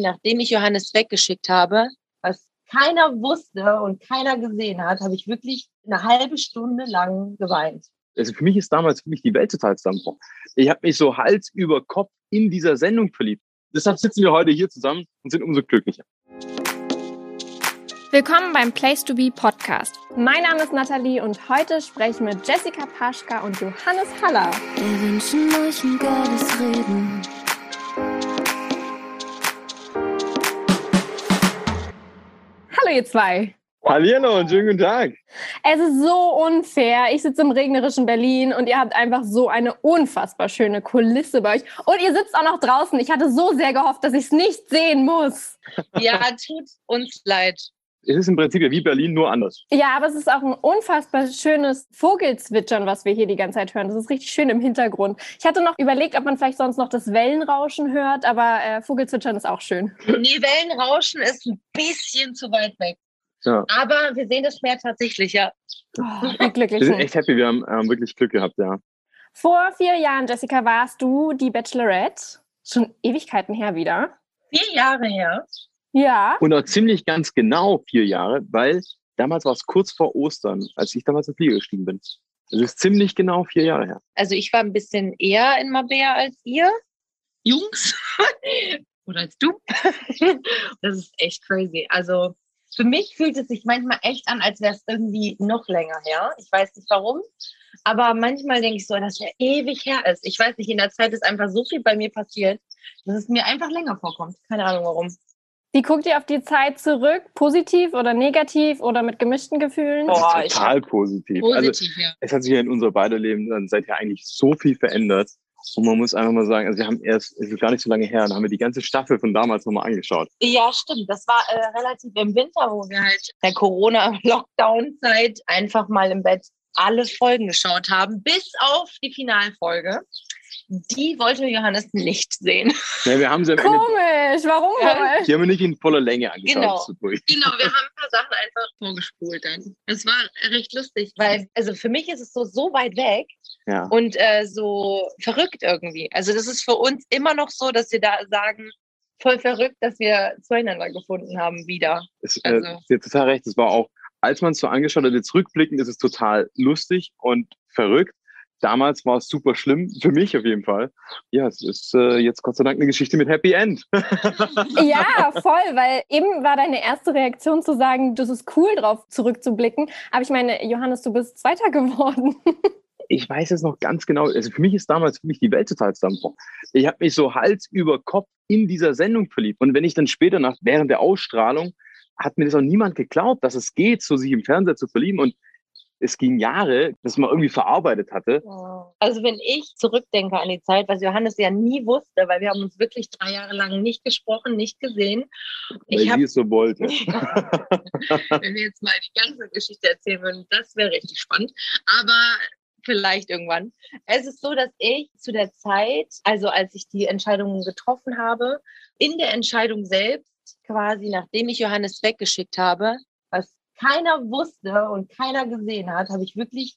nachdem ich Johannes weggeschickt habe, was keiner wusste und keiner gesehen hat, habe ich wirklich eine halbe Stunde lang geweint. Also für mich ist damals wirklich die Welt total zusammengebrochen. Ich habe mich so Hals über Kopf in dieser Sendung verliebt. Deshalb sitzen wir heute hier zusammen und sind umso glücklicher. Willkommen beim Place to Be Podcast. Mein Name ist Nathalie und heute spreche ich mit Jessica Paschka und Johannes Haller. Wir wünschen euch ein geiles Reden. Ihr zwei. Hallihallo und schönen guten Tag. Es ist so unfair. Ich sitze im regnerischen Berlin und ihr habt einfach so eine unfassbar schöne Kulisse bei euch. Und ihr sitzt auch noch draußen. Ich hatte so sehr gehofft, dass ich es nicht sehen muss. Ja, tut uns leid. Es ist im Prinzip ja wie Berlin, nur anders. Ja, aber es ist auch ein unfassbar schönes Vogelzwitschern, was wir hier die ganze Zeit hören. Das ist richtig schön im Hintergrund. Ich hatte noch überlegt, ob man vielleicht sonst noch das Wellenrauschen hört, aber äh, Vogelzwitschern ist auch schön. Nee, Wellenrauschen ist ein bisschen zu weit weg. Ja. Aber wir sehen das Meer tatsächlich, ja. Oh, wie glücklich. Wir sind echt happy, wir haben ähm, wirklich Glück gehabt, ja. Vor vier Jahren, Jessica, warst du die Bachelorette. Schon Ewigkeiten her wieder. Vier Jahre her. Ja. Und auch ziemlich ganz genau vier Jahre, weil damals war es kurz vor Ostern, als ich damals in Flieger gestiegen bin. Es ist ziemlich genau vier Jahre her. Also ich war ein bisschen eher in Mabea als ihr, Jungs. Oder als du. das ist echt crazy. Also für mich fühlt es sich manchmal echt an, als wäre es irgendwie noch länger her. Ich weiß nicht warum. Aber manchmal denke ich so, dass er ewig her ist. Ich weiß nicht, in der Zeit ist einfach so viel bei mir passiert, dass es mir einfach länger vorkommt. Keine Ahnung warum. Wie guckt ihr auf die Zeit zurück? Positiv oder negativ oder mit gemischten Gefühlen? Boah, ich Total positiv. Also, positiv, ja. es hat sich ja in unser beider Leben dann seither eigentlich so viel verändert. Und man muss einfach mal sagen, also wir haben erst, es ist gar nicht so lange her, dann haben wir die ganze Staffel von damals nochmal angeschaut. Ja, stimmt. Das war äh, relativ im Winter, wo wir halt der Corona-Lockdown-Zeit einfach mal im Bett alle Folgen geschaut haben, bis auf die Finalfolge. Die wollte Johannes nicht sehen. Ja, wir haben sie Komisch, warum Ja. die haben wir nicht in voller Länge angeschaut. Genau. so. Genau, wir haben ein paar Sachen einfach vorgespult dann. Das war recht lustig, weil, also für mich ist es so, so weit weg Ja. und äh, so verrückt irgendwie. Also das ist für uns immer noch so, dass wir da sagen, voll verrückt, dass wir zueinander gefunden haben wieder. Es, äh, Also- Sie hat total recht. Es war auch, als man es so angeschaut hat, jetzt rückblickend ist es total lustig und verrückt. Damals war es super schlimm, für mich auf jeden Fall. Ja, es ist äh, jetzt Gott sei Dank eine Geschichte mit Happy End. Ja, voll, weil eben war deine erste Reaktion zu sagen, das ist cool drauf zurückzublicken. Aber ich meine, Johannes, du bist Zweiter geworden. ich weiß es noch ganz genau. Also für mich ist damals wirklich die Welt total zusammengebrochen. Ich habe mich so Hals über Kopf in dieser Sendung verliebt. Und wenn ich dann später nach, während der Ausstrahlung, hat mir das auch niemand geglaubt, dass es geht, so sich im Fernseher zu verlieben. Und es ging Jahre, dass man irgendwie verarbeitet hatte. Also wenn ich zurückdenke an die Zeit, was Johannes ja nie wusste, weil wir haben uns wirklich drei Jahre lang nicht gesprochen, nicht gesehen. Weil Ich sie es so wollte. wenn wir jetzt mal die ganze Geschichte erzählen würden, das wäre richtig spannend. Aber vielleicht irgendwann. Es ist so, dass ich zu der Zeit, also als ich die Entscheidung getroffen habe, in der Entscheidung selbst quasi, nachdem ich Johannes weggeschickt habe, keiner wusste und keiner gesehen hat, habe ich wirklich,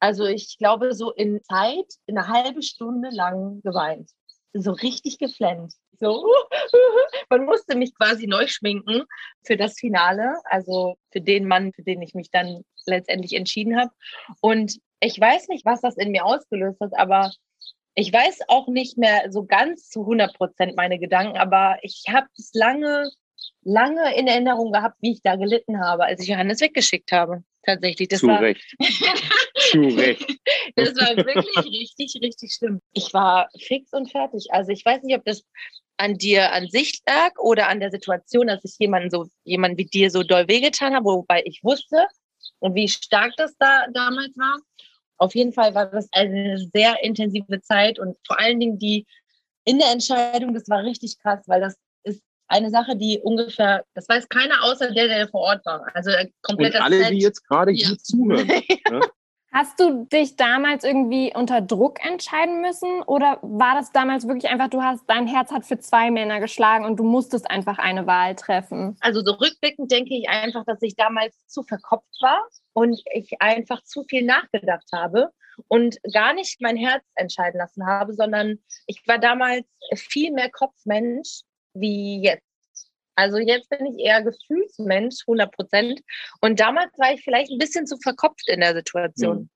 also ich glaube, so in Zeit, eine halbe Stunde lang geweint. So richtig geflennt. So, man musste mich quasi neu schminken für das Finale, also für den Mann, für den ich mich dann letztendlich entschieden habe. Und ich weiß nicht, was das in mir ausgelöst hat, aber ich weiß auch nicht mehr so ganz zu 100 Prozent meine Gedanken, aber ich habe es lange, lange in Erinnerung gehabt, wie ich da gelitten habe, als ich Johannes weggeschickt habe. Tatsächlich. Das Zu war, Recht. Zu Recht. das war wirklich richtig, richtig schlimm. Ich war fix und fertig. Also ich weiß nicht, ob das an dir an sich lag oder an der Situation, dass ich jemanden so, jemand wie dir so doll wehgetan habe, wobei ich wusste und wie stark das da damals war. Auf jeden Fall war das eine sehr intensive Zeit und vor allen Dingen die in der Entscheidung, das war richtig krass, weil das eine Sache, die ungefähr, das weiß keiner außer der, der vor Ort war. Also äh, komplett Und alle, Set. die jetzt gerade Ja. hier zuhören. ne? Hast du dich damals irgendwie unter Druck entscheiden müssen oder war das damals wirklich einfach, du hast, dein Herz hat für zwei Männer geschlagen und du musstest einfach eine Wahl treffen? Also so rückblickend denke ich einfach, dass ich damals zu verkopft war und ich einfach zu viel nachgedacht habe und gar nicht mein Herz entscheiden lassen habe, sondern ich war damals viel mehr Kopfmensch wie jetzt. Also jetzt bin ich eher Gefühlsmensch, 100 Prozent. Und damals war ich vielleicht ein bisschen zu verkopft in der Situation. Mhm.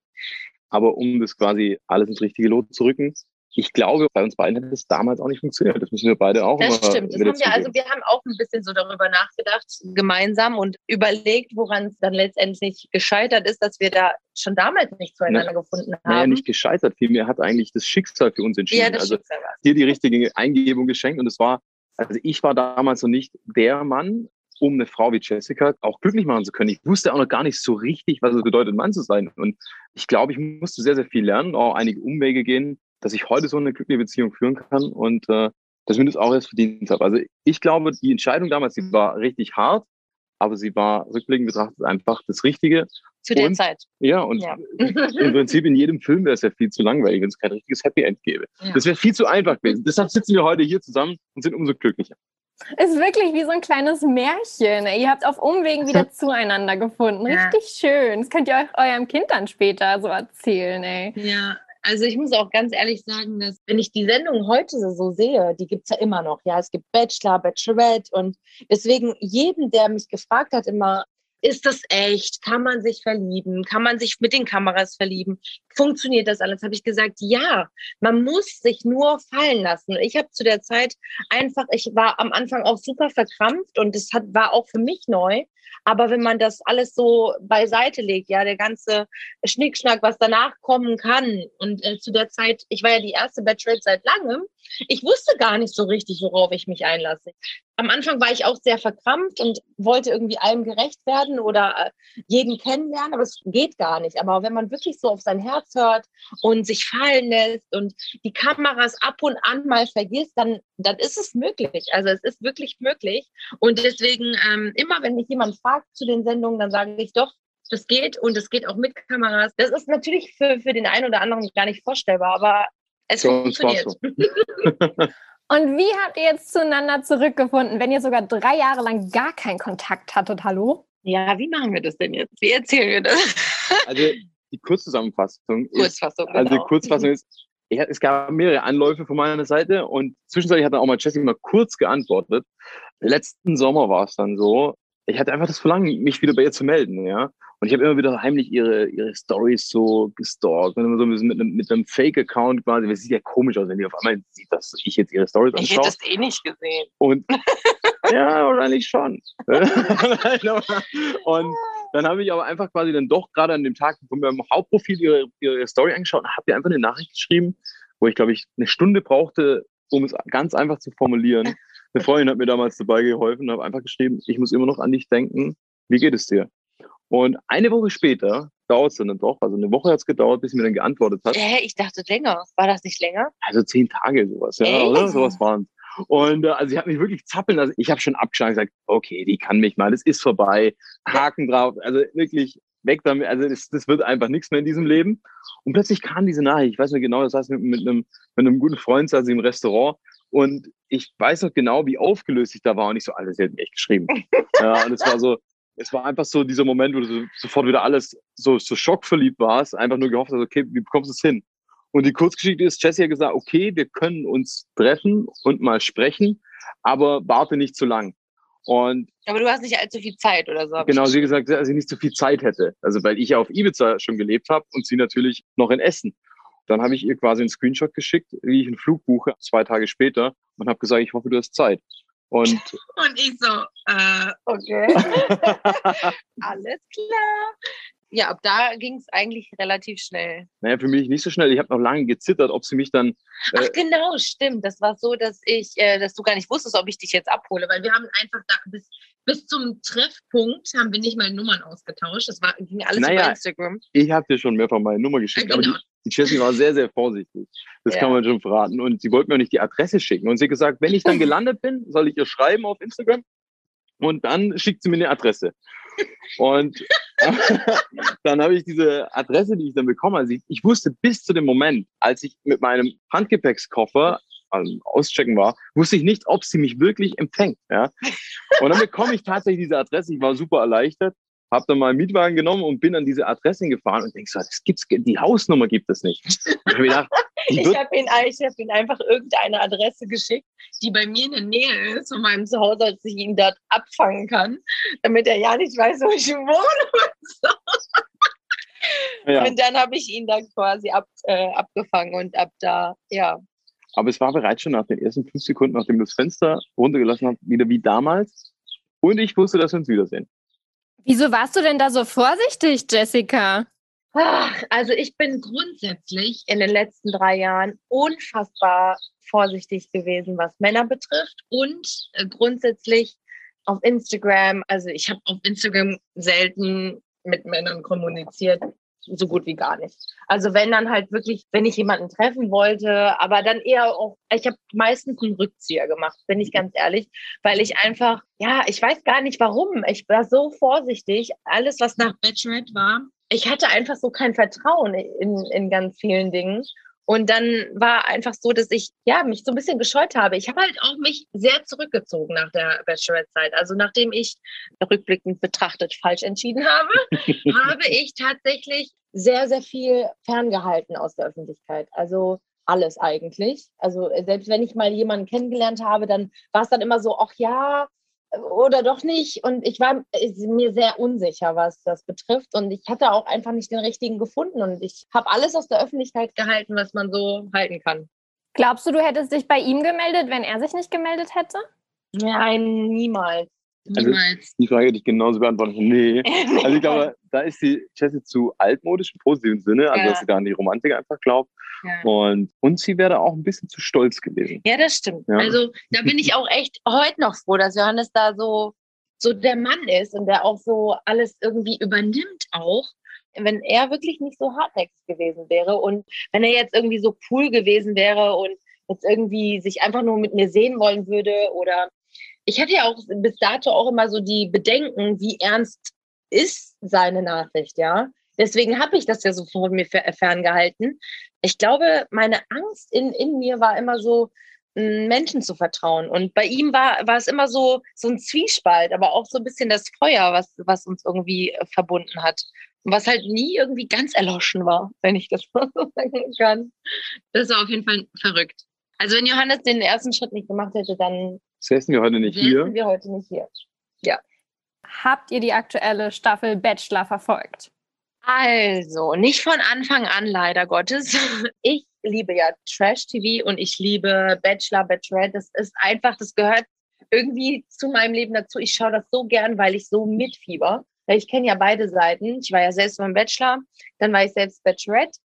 Aber um das quasi alles ins richtige Lot zu rücken, ich glaube, bei uns beiden hat es damals auch nicht funktioniert. Das müssen wir beide auch Das stimmt. Das haben wir, also wir haben auch ein bisschen so darüber nachgedacht, gemeinsam und überlegt, woran es dann letztendlich gescheitert ist, dass wir da schon damals nicht zueinander gefunden haben. Naja, nicht gescheitert. Vielmehr hat eigentlich das Schicksal für uns entschieden. ja, das also dir die richtige Eingebung geschenkt und es war, also ich war damals noch nicht der Mann, um eine Frau wie Jessica auch glücklich machen zu können. Ich wusste auch noch gar nicht so richtig, was es bedeutet, Mann zu sein. Und ich glaube, ich musste sehr, sehr viel lernen, auch einige Umwege gehen, dass ich heute so eine glückliche Beziehung führen kann und äh, dass ich auch erst verdient habe. Also ich glaube, die Entscheidung damals, die war richtig hart, aber sie war rückblickend betrachtet einfach das Richtige. zu der und- Zeit. Ja, und Ja. im Prinzip in jedem Film wäre es ja viel zu langweilig, wenn es kein richtiges Happy End gäbe. Ja. Das wäre viel zu einfach gewesen. Deshalb sitzen wir heute hier zusammen und sind umso glücklicher. Ist wirklich wie so ein kleines Märchen. Ihr habt auf Umwegen wieder zueinander gefunden. Ja. Richtig schön. Das könnt ihr euch eurem Kind dann später so erzählen, ey. Ja, also ich muss auch ganz ehrlich sagen, dass wenn ich die Sendung heute so sehe, die gibt es ja immer noch. Ja, es gibt Bachelor, Bachelorette und deswegen jeden, der mich gefragt hat, immer, ist das echt? Kann man sich verlieben? Kann man sich mit den Kameras verlieben? Funktioniert das alles? Habe ich gesagt, ja, man muss sich nur fallen lassen. Ich habe zu der Zeit einfach, ich war am Anfang auch super verkrampft und es hat, war auch für mich neu. Aber wenn man das alles so beiseite legt, ja, der ganze Schnickschnack, was danach kommen kann. Und äh, zu der Zeit, ich war ja die erste Bachelorette seit langem. Ich wusste gar nicht so richtig, worauf ich mich einlasse. Am Anfang war ich auch sehr verkrampft und wollte irgendwie allem gerecht werden oder äh, jeden kennenlernen, aber es geht gar nicht. Aber wenn man wirklich so auf sein Herz hört und sich fallen lässt und die Kameras ab und an mal vergisst, dann, dann ist es möglich. Also es ist wirklich möglich. Und deswegen, ähm, immer wenn mich jemand fragt zu den Sendungen, dann sage ich doch, das geht und es geht auch mit Kameras. Das ist natürlich für, für den einen oder anderen gar nicht vorstellbar, aber es Für uns funktioniert. Und wie habt ihr jetzt zueinander zurückgefunden, wenn ihr sogar drei Jahre lang gar keinen Kontakt hattet? Hallo? Ja, wie machen wir das denn jetzt? Wie erzählen wir das? Also die Kurzzusammenfassung ist, Kurzfassung. also die genau. Kurzfassung ist, ich, es gab mehrere Anläufe von meiner Seite und zwischenzeitlich hat dann auch mal Jessica mal kurz geantwortet. Letzten Sommer war es dann so, ich hatte einfach das Verlangen, mich wieder bei ihr zu melden, ja. Und ich habe immer wieder heimlich ihre, ihre Stories so gestalkt und immer so ein bisschen mit einem, mit einem Fake-Account quasi. Das sieht ja komisch aus, wenn die auf einmal sieht, dass ich jetzt ihre Stories Ich hätte anschaue. das eh nicht gesehen. Und ja, wahrscheinlich schon. und dann habe ich aber einfach quasi dann doch gerade an dem Tag von meinem Hauptprofil ihre, ihre Story angeschaut und habe ihr einfach eine Nachricht geschrieben, wo ich glaube ich eine Stunde brauchte, um es ganz einfach zu formulieren. Eine Freundin hat mir damals dabei geholfen und habe einfach geschrieben, ich muss immer noch an dich denken. Wie geht es dir? Und eine Woche später dauert es dann doch, also eine Woche hat es gedauert, bis sie mir dann geantwortet hat. Hä, ich dachte länger. War das nicht länger? Also zehn Tage sowas, ja, oder? Sowas waren Und äh, also sie hat mich wirklich zappeln lassen. Ich habe schon abgeschlagen gesagt, okay, die kann mich mal, das ist vorbei. Haken drauf. Also wirklich weg damit. Also das, das wird einfach nichts mehr in diesem Leben. Und plötzlich kam diese Nachricht, ich weiß noch genau, das heißt mit, mit, einem, mit einem guten Freund saß ich im Restaurant und ich weiß noch genau, wie aufgelöst ich da war. Und ich so, alles, sie hat mir echt geschrieben. ja, und es war so, es war einfach so dieser Moment, wo du so, sofort wieder alles so, so schockverliebt warst, einfach nur gehofft hast, okay, wie bekommst du es hin? Und die Kurzgeschichte ist, Jesse hat gesagt, okay, wir können uns treffen und mal sprechen, aber warte nicht zu lang. Und Aber du hast nicht allzu viel Zeit oder so. genau, sie hat gesagt, dass sie nicht so viel Zeit hätte. Also weil ich ja auf Ibiza schon gelebt habe und sie natürlich noch in Essen. Dann habe ich ihr quasi einen Screenshot geschickt, wie ich einen Flug buche, zwei Tage später, und habe gesagt, ich hoffe, du hast Zeit. Und Und ich so, äh, okay. Alles klar. Ja, ab da ging es eigentlich relativ schnell. naja, für mich nicht so schnell. Ich habe noch lange gezittert, ob sie mich dann Ach Äh, genau, stimmt. Das war so, dass ich, äh, dass du gar nicht wusstest, ob ich dich jetzt abhole, weil wir haben einfach da bis, bis zum Treffpunkt haben wir nicht mal Nummern ausgetauscht. Das war, ging alles Naja, über Instagram. ich habe dir schon mehrfach meine Nummer geschickt, Ja, aber die, genau. die Jessie war sehr, sehr vorsichtig. Das Ja. kann man schon verraten. Und sie wollte mir auch nicht die Adresse schicken. Und sie hat gesagt, wenn ich dann gelandet bin, soll ich ihr schreiben auf Instagram und dann schickt sie mir eine Adresse. Und dann habe ich diese Adresse, die ich dann bekommen habe. Ich, ich wusste bis zu dem Moment, als ich mit meinem Handgepäckskoffer am Auschecken war, wusste ich nicht, ob sie mich wirklich empfängt. Ja? Und dann bekomme ich tatsächlich diese Adresse. Ich war super erleichtert habe dann mal einen Mietwagen genommen und bin an diese Adresse gefahren und denk so, das gibt's, die Hausnummer gibt es nicht. Und ich habe gedacht, Ich habe ihn, hab ihn einfach irgendeine Adresse geschickt, die bei mir in der Nähe ist von meinem Zuhause, dass ich ihn dort abfangen kann, damit er ja nicht weiß, wo ich wohne. Ja. Und dann habe ich ihn dann quasi ab, äh, abgefangen und ab da, ja. Aber es war bereits schon nach den ersten fünf Sekunden, nachdem du das Fenster runtergelassen hast, wieder wie damals. Und ich wusste, dass wir uns wiedersehen. Wieso warst du denn da so vorsichtig, Jessica? Ach, also ich bin grundsätzlich in den letzten drei Jahren unfassbar vorsichtig gewesen, was Männer betrifft und äh, grundsätzlich auf Instagram. Also ich habe auf Instagram selten mit Männern kommuniziert, so gut wie gar nicht. Also wenn dann halt wirklich, wenn ich jemanden treffen wollte, aber dann eher auch, ich habe meistens einen Rückzieher gemacht, bin ich ganz ehrlich, weil ich einfach, ja, ich weiß gar nicht warum. Ich war so vorsichtig. Alles, was nach Bachelorette war, ich hatte einfach so kein Vertrauen in, in ganz vielen Dingen. Und dann war einfach so, dass ich ja mich so ein bisschen gescheut habe. Ich habe halt auch mich sehr zurückgezogen nach der Bachelorette-Zeit. Also nachdem ich rückblickend betrachtet falsch entschieden habe, habe ich tatsächlich sehr, sehr viel ferngehalten aus der Öffentlichkeit. Also alles eigentlich. Also selbst wenn ich mal jemanden kennengelernt habe, dann war es dann immer so, ach ja, oder doch nicht. Und ich war äh, mir sehr unsicher, was das betrifft. Und ich hatte auch einfach nicht den richtigen gefunden. Und ich habe alles aus der Öffentlichkeit gehalten, was man so halten kann. Glaubst du, du hättest dich bei ihm gemeldet, wenn er sich nicht gemeldet hätte? Nein, niemals. Also- Niemals. Die Frage hätte ich genauso beantwortet. Nee. Also ich glaube, da ist die Jessie zu altmodisch im positiven Sinne, also Ja. dass sie da an die Romantik einfach glaubt. Ja. Und, und sie wäre auch ein bisschen zu stolz gewesen. Ja, das stimmt. Ja. Also da bin ich auch echt heute noch froh, dass Johannes da so, so der Mann ist und der auch so alles irgendwie übernimmt auch. Wenn er wirklich nicht so hartnäckig gewesen wäre und wenn er jetzt irgendwie so cool gewesen wäre und jetzt irgendwie sich einfach nur mit mir sehen wollen würde oder ich hatte ja auch bis dato auch immer so die Bedenken, wie ernst ist seine Nachricht, ja. Deswegen habe ich das ja so von mir fer- ferngehalten. Ich glaube, meine Angst in, in mir war immer so, m, Menschen zu vertrauen. Und bei ihm war, war es immer so, so ein Zwiespalt, aber auch so ein bisschen das Feuer, was, was uns irgendwie äh, verbunden hat. Und was halt nie irgendwie ganz erloschen war, wenn ich das mal so sagen kann. Das war auf jeden Fall verrückt. Also wenn Johannes den ersten Schritt nicht gemacht hätte, dann Säßen wir heute nicht wären hier. wir heute nicht hier. Habt ihr die aktuelle Staffel Bachelor verfolgt? Also, nicht von Anfang an, leider Gottes. Ich liebe ja Trash-TV und ich liebe Bachelor, Bachelorette. Das ist einfach, das gehört irgendwie zu meinem Leben dazu. Ich schaue das so gern, weil ich so mitfieber. Ich kenne ja beide Seiten. Ich war ja selbst beim Bachelor, dann war ich selbst Bachelorette.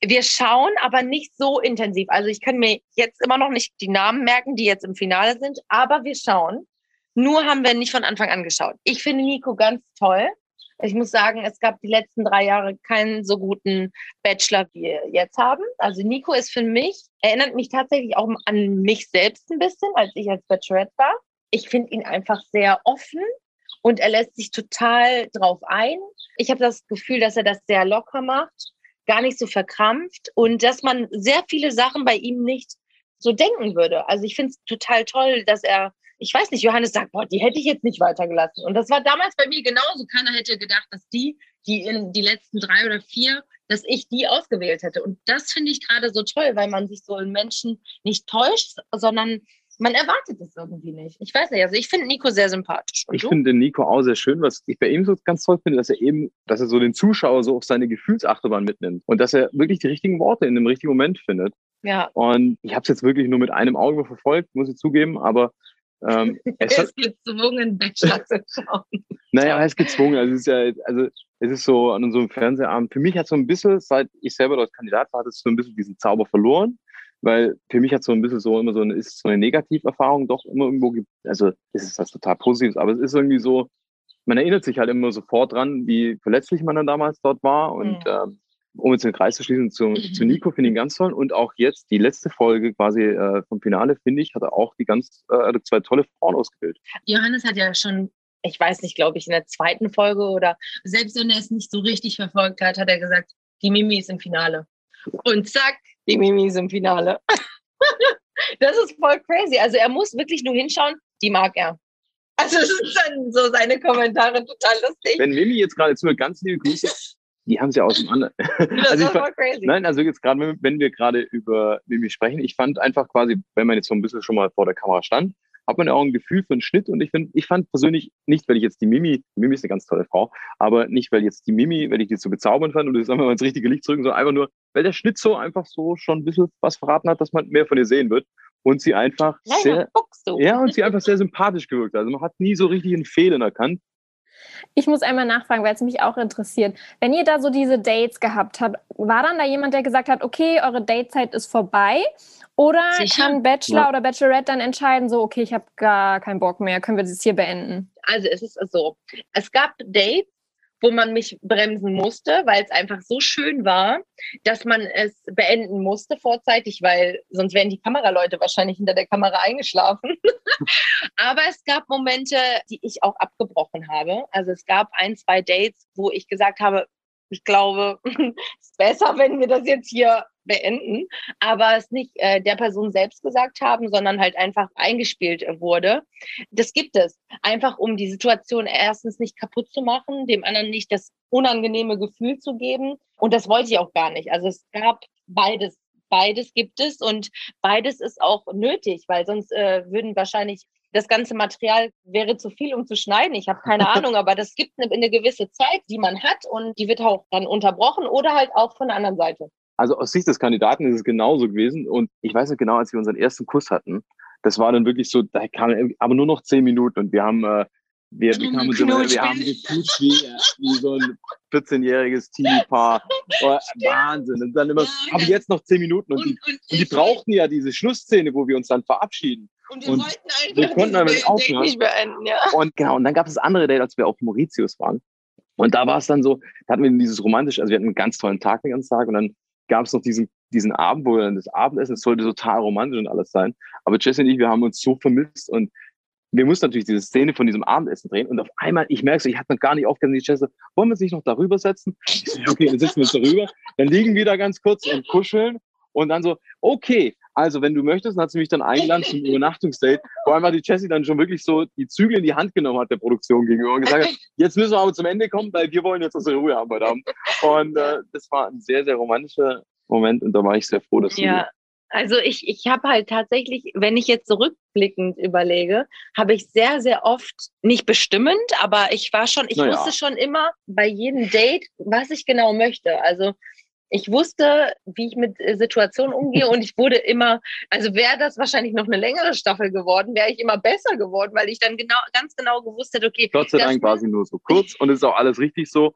Wir schauen aber nicht so intensiv. Also ich kann mir jetzt immer noch nicht die Namen merken, die jetzt im Finale sind, aber wir schauen. Nur haben wir nicht von Anfang an geschaut. Ich finde Nico ganz toll. Ich muss sagen, es gab die letzten drei Jahre keinen so guten Bachelor, wie wir jetzt haben. Also Nico ist für mich, erinnert mich tatsächlich auch an mich selbst ein bisschen, als ich als Bachelorette war. Ich finde ihn einfach sehr offen und er lässt sich total drauf ein. Ich habe das Gefühl, dass er das sehr locker macht, gar nicht so verkrampft und dass man sehr viele Sachen bei ihm nicht so denken würde. Also ich finde es total toll, dass er ich weiß nicht, Johannes sagt, boah, die hätte ich jetzt nicht weitergelassen. Und das war damals bei mir genauso. Keiner hätte gedacht, dass die, die in die letzten drei oder vier, dass ich die ausgewählt hätte. Und das finde ich gerade so toll, weil man sich so in Menschen nicht täuscht, sondern man erwartet es irgendwie nicht. Ich weiß nicht, also ich finde Nico sehr sympathisch. Und Ich du? finde Nico auch sehr schön, was ich bei ihm so ganz toll finde, dass er eben, dass er so den Zuschauer so auf seine Gefühlsachterbahn mitnimmt und dass er wirklich die richtigen Worte in dem richtigen Moment findet. ja, Und ich habe es jetzt wirklich nur mit einem Auge verfolgt, muss ich zugeben, aber ähm, es er hat, ist gezwungen, Bachelor zu schauen. naja, er ist gezwungen. Also es ist ja, also es ist so an so einem Fernsehabend. Für mich hat so ein bisschen, seit ich selber dort Kandidat war, hat es so ein bisschen diesen Zauber verloren. Weil für mich hat so ein bisschen so immer so eine, ist so eine Negativerfahrung doch immer irgendwo gibt. Also es ist was total Positives, aber es ist irgendwie so, man erinnert sich halt immer sofort dran, wie verletzlich man dann damals dort war. Und Mhm. ähm, um jetzt den Kreis zu schließen zu, zu Nico, finde ich ihn ganz toll. Und auch jetzt die letzte Folge quasi äh, vom Finale, finde ich, hat er auch die ganz äh, zwei tolle Frauen ausgewählt. Johannes hat ja schon, ich weiß nicht, glaube ich, in der zweiten Folge oder selbst wenn er es nicht so richtig verfolgt hat, hat er gesagt, die Mimi ist im Finale. Und zack, die Mimi ist im Finale. das ist voll crazy. Also er muss wirklich nur hinschauen, die mag er. Also es sind dann so seine Kommentare total lustig. Wenn Mimi jetzt gerade zuhört, ganz liebe Grüße. Die haben sie aus dem anderen. Das Also crazy. Nein, also jetzt gerade, wenn- wir gerade über Mimi sprechen, ich fand einfach quasi, wenn man jetzt so ein bisschen schon mal vor der Kamera stand, hat man ja auch ein Gefühl für einen Schnitt und ich finde, ich fand persönlich nicht, weil ich jetzt die Mimi, die Mimi ist eine ganz tolle Frau, aber nicht, weil jetzt die Mimi, weil ich die so bezaubernd fand und das einfach mal ins richtige Licht drücken, sondern einfach nur, weil der Schnitt so einfach so schon ein bisschen was verraten hat, dass man mehr von ihr sehen wird und sie einfach Kleiner sehr, Fuchs, ja, und sie einfach sehr sympathisch gewirkt. hat. Also man hat nie so richtig einen Fehler erkannt. Ich muss einmal nachfragen, weil es mich auch interessiert. Wenn ihr da so diese Dates gehabt habt, war dann da jemand, der gesagt hat, okay, eure Datezeit ist vorbei? Oder Sicher. kann Bachelor Ja. oder Bachelorette dann entscheiden, so, okay, ich habe gar keinen Bock mehr, können wir das hier beenden? Also es ist so, es gab Dates, wo man mich bremsen musste, weil es einfach so schön war, dass man es beenden musste vorzeitig, weil sonst wären die Kameraleute wahrscheinlich hinter der Kamera eingeschlafen. Aber es gab Momente, die ich auch abgebrochen habe. Also es gab ein, zwei Dates, wo ich gesagt habe, ich glaube, es ist besser, wenn wir das jetzt hier beenden, aber es nicht äh, der Person selbst gesagt haben, sondern halt einfach eingespielt wurde. Das gibt es. Einfach um die Situation erstens nicht kaputt zu machen, dem anderen nicht das unangenehme Gefühl zu geben. Und das wollte ich auch gar nicht. Also es gab beides. Beides gibt es und beides ist auch nötig, weil sonst äh, würden wahrscheinlich das ganze Material wäre zu viel, um zu schneiden. Ich habe keine Ahnung, aber das gibt eine, eine gewisse Zeit, die man hat und die wird auch dann unterbrochen oder halt auch von der anderen Seite. Also aus Sicht des Kandidaten ist es genauso gewesen. Und ich weiß nicht genau, als wir unseren ersten Kuss hatten, das war dann wirklich so, da kam aber nur noch zehn Minuten und wir haben, äh, wir, wir, kamen immer, wir haben geknutscht wie, wie so ein 14-jähriges Teenie-Paar. Oh, Wahnsinn. Und dann immer, Ja, aber jetzt noch zehn Minuten. Und, die, und die brauchten ja diese Schlussszene, wo wir uns dann verabschieden. Und wir und wollten einfach wir konnten aber dieses nicht Date aufhören. nicht beenden, ja. Und genau, und dann gab es das andere Date, als wir auf Mauritius waren. Und da war es dann so, da hatten wir dieses romantische, also wir hatten einen ganz tollen Tag den ganzen Tag und dann gab es noch diesen, diesen Abend, wo wir dann das Abendessen, es sollte total romantisch und alles sein. Aber Jesse und ich, wir haben uns so vermisst und wir mussten natürlich diese Szene von diesem Abendessen drehen und auf einmal, ich merke so, ich hatte noch gar nicht aufgehört, die Jesse, wollen wir uns nicht noch darüber setzen? Ich so, okay, dann setzen wir uns darüber, dann liegen wir da ganz kurz und kuscheln und dann so, okay, also wenn du möchtest, dann hat sie mich dann eingeladen zum Übernachtungsdate, wo einfach die Jessie dann schon wirklich so die Zügel in die Hand genommen hat der Produktion gegenüber und gesagt hat, jetzt müssen wir aber zum Ende kommen, weil wir wollen jetzt unsere Ruhe haben heute Abend. Und äh, das war ein sehr, sehr romantischer Moment und da war ich sehr froh, dass Ja, also ich, ich habe halt tatsächlich, wenn ich jetzt zurückblickend überlege, habe ich sehr, sehr oft, nicht bestimmend, aber ich war schon, ich Na ja. wusste schon immer bei jedem Date, was ich genau möchte. Also ich wusste, wie ich mit äh, Situationen umgehe und ich wurde immer, also wäre das wahrscheinlich noch eine längere Staffel geworden, wäre ich immer besser geworden, weil ich dann genau, ganz genau gewusst hätte, okay, Gott sei Dank war sie nur so kurz und es ist auch alles richtig so.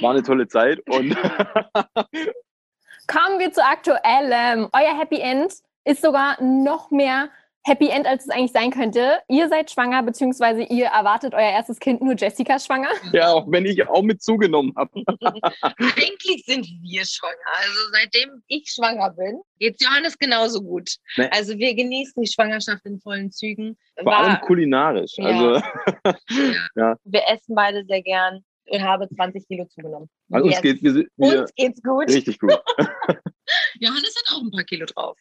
War eine tolle Zeit und Kommen wir zu aktuellem. Euer Happy End ist sogar noch mehr Happy End, als es eigentlich sein könnte. Ihr seid schwanger, beziehungsweise ihr erwartet euer erstes Kind, nur Jessica schwanger. ja, auch wenn ich auch mit zugenommen habe. Eigentlich sind wir schwanger. Also seitdem ich schwanger bin, geht's Johannes genauso gut. Nee. Also wir genießen die Schwangerschaft in vollen Zügen. Vor allem kulinarisch. Ja. Also, wir essen beide sehr gern und habe 20 Kilo zugenommen. also uns geht wir, sind- wir Uns geht's gut. richtig gut. Johannes hat auch ein paar Kilo drauf.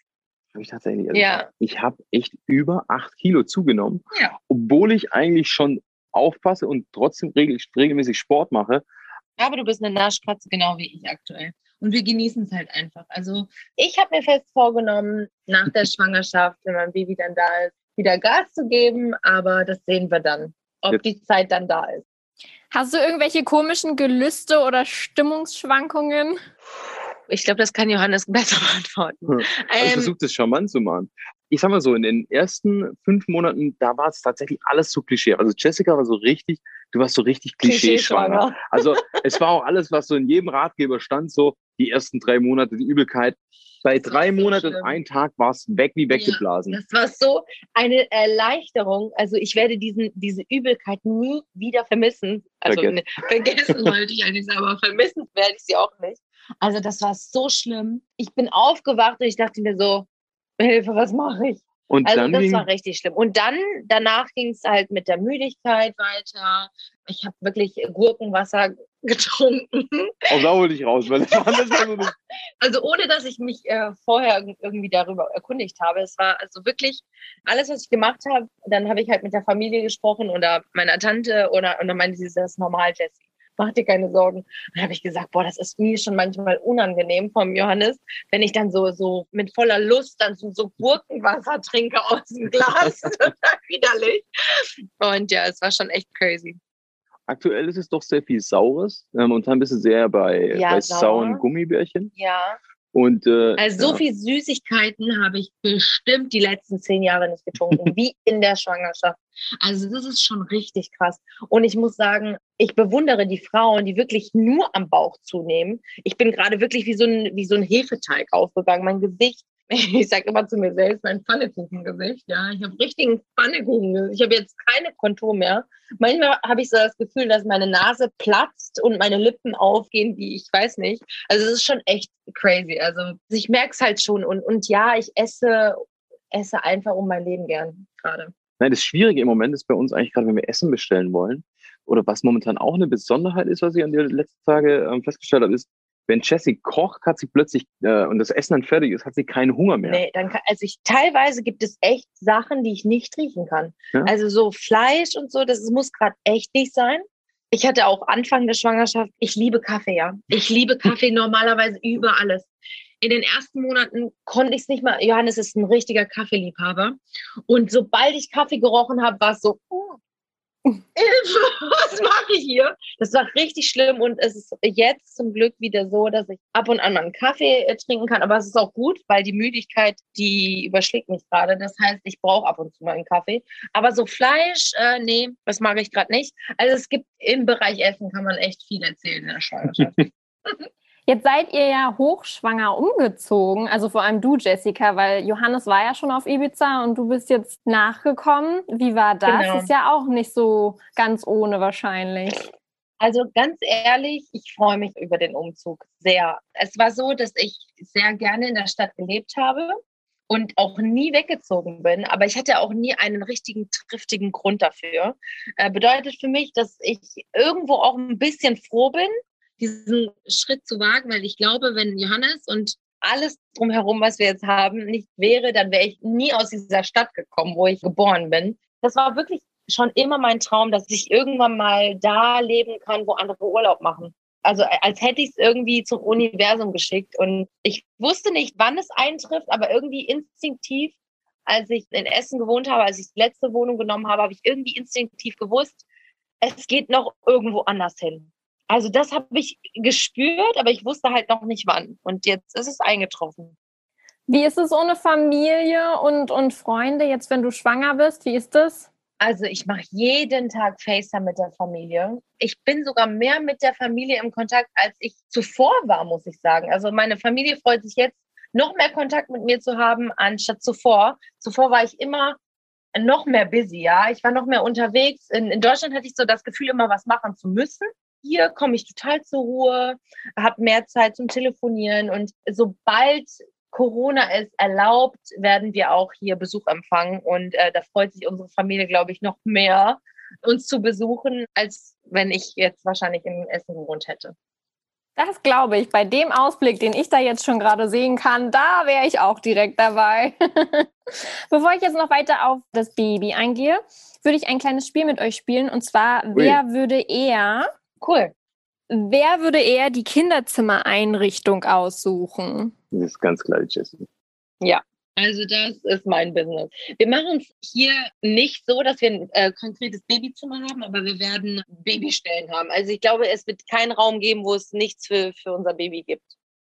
Hab ich tatsächlich. Also Ja. Ich habe echt über acht Kilo zugenommen, Ja. obwohl ich eigentlich schon aufpasse und trotzdem regel, regelmäßig Sport mache. Aber du bist eine Naschkatze, genau wie ich aktuell. Und wir genießen es halt einfach. Also ich habe mir fest vorgenommen, nach der Schwangerschaft, wenn mein Baby dann da ist, wieder Gas zu geben. Aber das sehen wir dann, ob Jetzt- die Zeit dann da ist. Hast du irgendwelche komischen Gelüste oder Stimmungsschwankungen? Ich glaube, das kann Johannes besser beantworten. Hm. Also ich Ähm, versuche das charmant zu machen. Ich sag mal so, in den ersten fünf Monaten, da war es tatsächlich alles so Klischee. Also Jessica war so richtig, du warst so richtig klischee-schwanger. Also es war auch alles, was so in jedem Ratgeber stand, so die ersten drei Monate, die Übelkeit. Bei drei so Monaten und einem Tag war es weg wie weggeblasen. Das war so eine Erleichterung. Also ich werde diesen, diese Übelkeit nie wieder vermissen. Also Vergessen. ne, vergessen wollte ich eigentlich sagen, aber vermissen werde ich sie auch nicht. Also das war so schlimm. Ich bin aufgewacht und ich dachte mir so, Hilfe, was mache ich? Und Also dann das ging, war richtig schlimm. Und dann, danach ging es halt mit der Müdigkeit weiter. Ich habe wirklich Gurkenwasser getrunken. auch da wollte ich raus, weil das war, das war so das, Also ohne, dass ich mich äh, vorher irg- irgendwie darüber erkundigt habe. Es war also wirklich alles, was ich gemacht habe. Dann habe ich halt mit der Familie gesprochen oder meiner Tante oder und dann meinte sie, das ist normal, Jessie. Mach dir keine Sorgen. Dann habe ich gesagt, boah, das ist mir schon manchmal unangenehm vom Johannes, wenn ich dann so, so mit voller Lust dann so, so Gurkenwasser trinke aus dem Glas. Widerlich. Und ja, es war schon echt crazy. Aktuell ist es doch sehr viel Saures. Äh, Momentan bist du sehr bei, Ja, bei sauren Gummibärchen. Ja. Und äh, Also so ja. viel Süßigkeiten habe ich bestimmt die letzten zehn Jahre nicht getrunken, wie in der Schwangerschaft. Also das ist schon richtig krass. Und ich muss sagen, ich bewundere die Frauen, die wirklich nur am Bauch zunehmen. Ich bin gerade wirklich wie so ein, wie so ein Hefeteig aufgegangen. Mein Gesicht, ich sage immer zu mir selbst, mein Pfannekugengesicht. Ja, ich habe richtigen Pfannekuchen. Ich habe jetzt keine Kontur mehr. Manchmal habe ich so das Gefühl, dass meine Nase platzt und meine Lippen aufgehen, wie ich weiß nicht. Also es ist schon echt crazy. Also ich merke es halt schon. Und, und ja, ich esse, esse einfach um mein Leben gern gerade. Nein, das Schwierige im Moment ist bei uns eigentlich gerade, wenn wir Essen bestellen wollen, oder was momentan auch eine Besonderheit ist, was ich an den letzten Tage ähm, festgestellt habe, ist, wenn Jessie kocht, hat sie plötzlich, äh, und das Essen dann fertig ist, hat sie keinen Hunger mehr. Nee, dann kann, also ich, teilweise gibt es echt Sachen, die ich nicht riechen kann. Ja. Also so Fleisch und so, das muss gerade echt nicht sein. Ich hatte auch Anfang der Schwangerschaft, ich liebe Kaffee, ja. Ich liebe Kaffee normalerweise über alles. In den ersten Monaten konnte ich es nicht mal. Johannes ist ein richtiger Kaffeeliebhaber. Und sobald ich Kaffee gerochen habe, war es so, uh, was mache ich hier? Das war richtig schlimm und es ist jetzt zum Glück wieder so, dass ich ab und an mal einen Kaffee äh, trinken kann. Aber es ist auch gut, weil die Müdigkeit, die überschlägt mich gerade. Das heißt, ich brauche ab und zu mal einen Kaffee. Aber so Fleisch, äh, nee, das mag ich gerade nicht. Also es gibt im Bereich Essen kann man echt viel erzählen in der Schwangerschaft. Jetzt seid ihr ja hochschwanger umgezogen, also vor allem du, Jessica, weil Johannes war ja schon auf Ibiza und du bist jetzt nachgekommen. Wie war das? Genau. Ist ja auch nicht so ganz ohne wahrscheinlich. Also ganz ehrlich, ich freue mich über den Umzug sehr. Es war so, dass ich sehr gerne in der Stadt gelebt habe und auch nie weggezogen bin, aber ich hatte auch nie einen richtigen triftigen Grund dafür. Äh, bedeutet für mich, dass ich irgendwo auch ein bisschen froh bin, diesen Schritt zu wagen, weil ich glaube, wenn Johannes und alles drumherum, was wir jetzt haben, nicht wäre, dann wäre ich nie aus dieser Stadt gekommen, wo ich geboren bin. Das war wirklich schon immer mein Traum, dass ich irgendwann mal da leben kann, wo andere Urlaub machen. Also als hätte ich es irgendwie zum Universum geschickt. Und ich wusste nicht, wann es eintrifft, aber irgendwie instinktiv, als ich in Essen gewohnt habe, als ich die letzte Wohnung genommen habe, habe ich irgendwie instinktiv gewusst, es geht noch irgendwo anders hin. Also das habe ich gespürt, aber ich wusste halt noch nicht wann. Und jetzt ist es eingetroffen. Wie ist es ohne Familie und, und Freunde jetzt, wenn du schwanger bist? Wie ist das? Also ich mache jeden Tag FaceTime mit der Familie. Ich bin sogar mehr mit der Familie im Kontakt, als ich zuvor war, muss ich sagen. Also meine Familie freut sich jetzt, noch mehr Kontakt mit mir zu haben, anstatt zuvor. Zuvor war ich immer noch mehr busy, ja. Ich war noch mehr unterwegs. In, in Deutschland hatte ich so das Gefühl, immer was machen zu müssen. Hier komme ich total zur Ruhe, habe mehr Zeit zum Telefonieren und sobald Corona es erlaubt, werden wir auch hier Besuch empfangen. Und äh, da freut sich unsere Familie, glaube ich, noch mehr, uns zu besuchen, als wenn ich jetzt wahrscheinlich in Essen gewohnt hätte. Das glaube ich. Bei dem Ausblick, den ich da jetzt schon gerade sehen kann, da wäre ich auch direkt dabei. Bevor ich jetzt noch weiter auf das Baby eingehe, würde ich ein kleines Spiel mit euch spielen. Und zwar, Ui. wer würde eher, Cool. wer würde eher die Kinderzimmereinrichtung aussuchen? Das ist ganz klar, Jessie. Also das ist mein Business. Wir machen es hier nicht so, dass wir ein äh, konkretes Babyzimmer haben, aber wir werden Babystellen haben. Also ich glaube, es wird keinen Raum geben, wo es nichts für, für unser Baby gibt.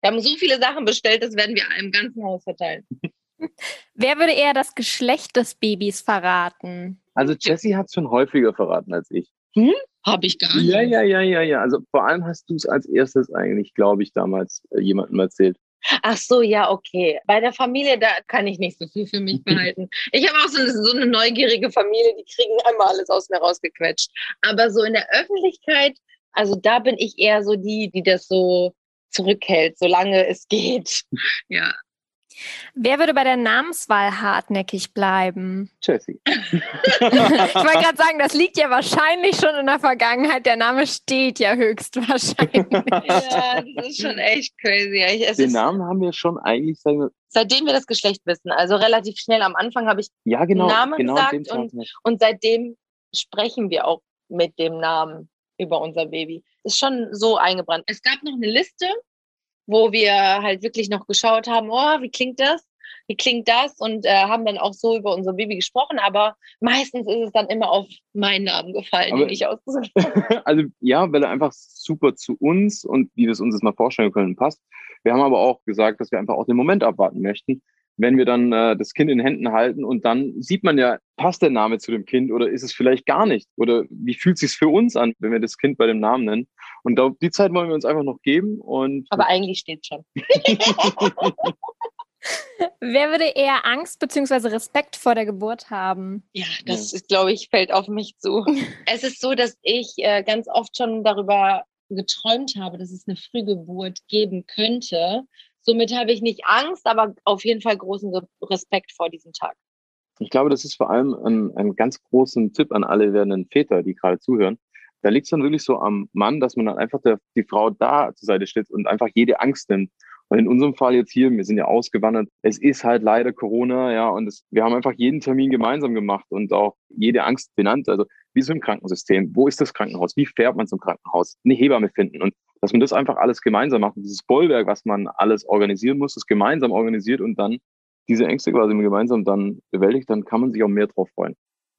Wir haben so viele Sachen bestellt, das werden wir im ganzen Haus verteilen. Wer würde eher das Geschlecht des Babys verraten? Also Jessie hat es schon häufiger verraten als ich. Habe ich gar nicht. Ja, ja, ja, ja, ja. Also vor allem hast du es als erstes eigentlich, glaube ich, damals äh, jemandem erzählt. Ach so, ja, okay. Bei der Familie, da kann ich nicht so viel für mich behalten. Ich habe auch so eine, so eine neugierige Familie, die kriegen einmal alles aus mir rausgequetscht. Aber so in der Öffentlichkeit, also da bin ich eher so die, die das so zurückhält, solange es geht. Ja. Wer würde bei der Namenswahl hartnäckig bleiben? Jessie. Ich wollte gerade sagen, das liegt ja wahrscheinlich schon in der Vergangenheit. Der Name steht ja höchstwahrscheinlich. ja, das ist schon echt crazy. Ich, es Den Namen haben wir schon eigentlich, sagen wir, seitdem wir das Geschlecht wissen, also relativ schnell am Anfang habe ich, ja genau, Namen genau gesagt und- und seitdem sprechen wir auch mit dem Namen über unser Baby. ist schon so eingebrannt. Es gab noch eine Liste, wo wir halt wirklich noch geschaut haben, oh, wie klingt das? Wie klingt das? Und äh, haben dann auch so über unser Baby gesprochen, aber meistens ist es dann immer auf meinen Namen gefallen, Aber- den ich ausgesucht habe. also ja, weil er einfach super zu uns und wie wir es uns jetzt mal vorstellen können, passt. Wir haben aber auch gesagt, dass wir einfach auch den Moment abwarten möchten. Wenn wir dann äh, das Kind in Händen halten und dann sieht man ja, passt der Name zu dem Kind oder ist es vielleicht gar nicht? Oder wie fühlt es sich für uns an, wenn wir das Kind bei dem Namen nennen? Und da, die Zeit wollen wir uns einfach noch geben und Aber eigentlich steht schon. Wer würde eher Angst bzw. Respekt vor der Geburt haben? Ja, das ist, glaube ich, fällt auf mich zu. es ist so, dass ich äh, ganz oft schon darüber geträumt habe, dass es eine Frühgeburt geben könnte. Somit habe ich nicht Angst, aber auf jeden Fall großen Re- Respekt vor diesem Tag. Ich glaube, das ist vor allem ein, ein ganz großen Tipp an alle werdenden Väter, die gerade zuhören. Da liegt es dann wirklich so am Mann, dass man dann einfach der, die Frau da zur Seite steht und einfach jede Angst nimmt. Und in unserem Fall jetzt hier, wir sind ja ausgewandert, es ist halt leider Corona, ja, und es, wir haben einfach jeden Termin gemeinsam gemacht und auch jede Angst benannt. Also wie so im Krankensystem, wo ist das Krankenhaus, wie fährt man zum Krankenhaus, eine Hebamme finden und dass man das einfach alles gemeinsam macht. Und dieses Bollwerk, was man alles organisieren muss, das gemeinsam organisiert und dann diese Ängste quasi gemeinsam dann bewältigt, dann kann man sich auch mehr drauf freuen.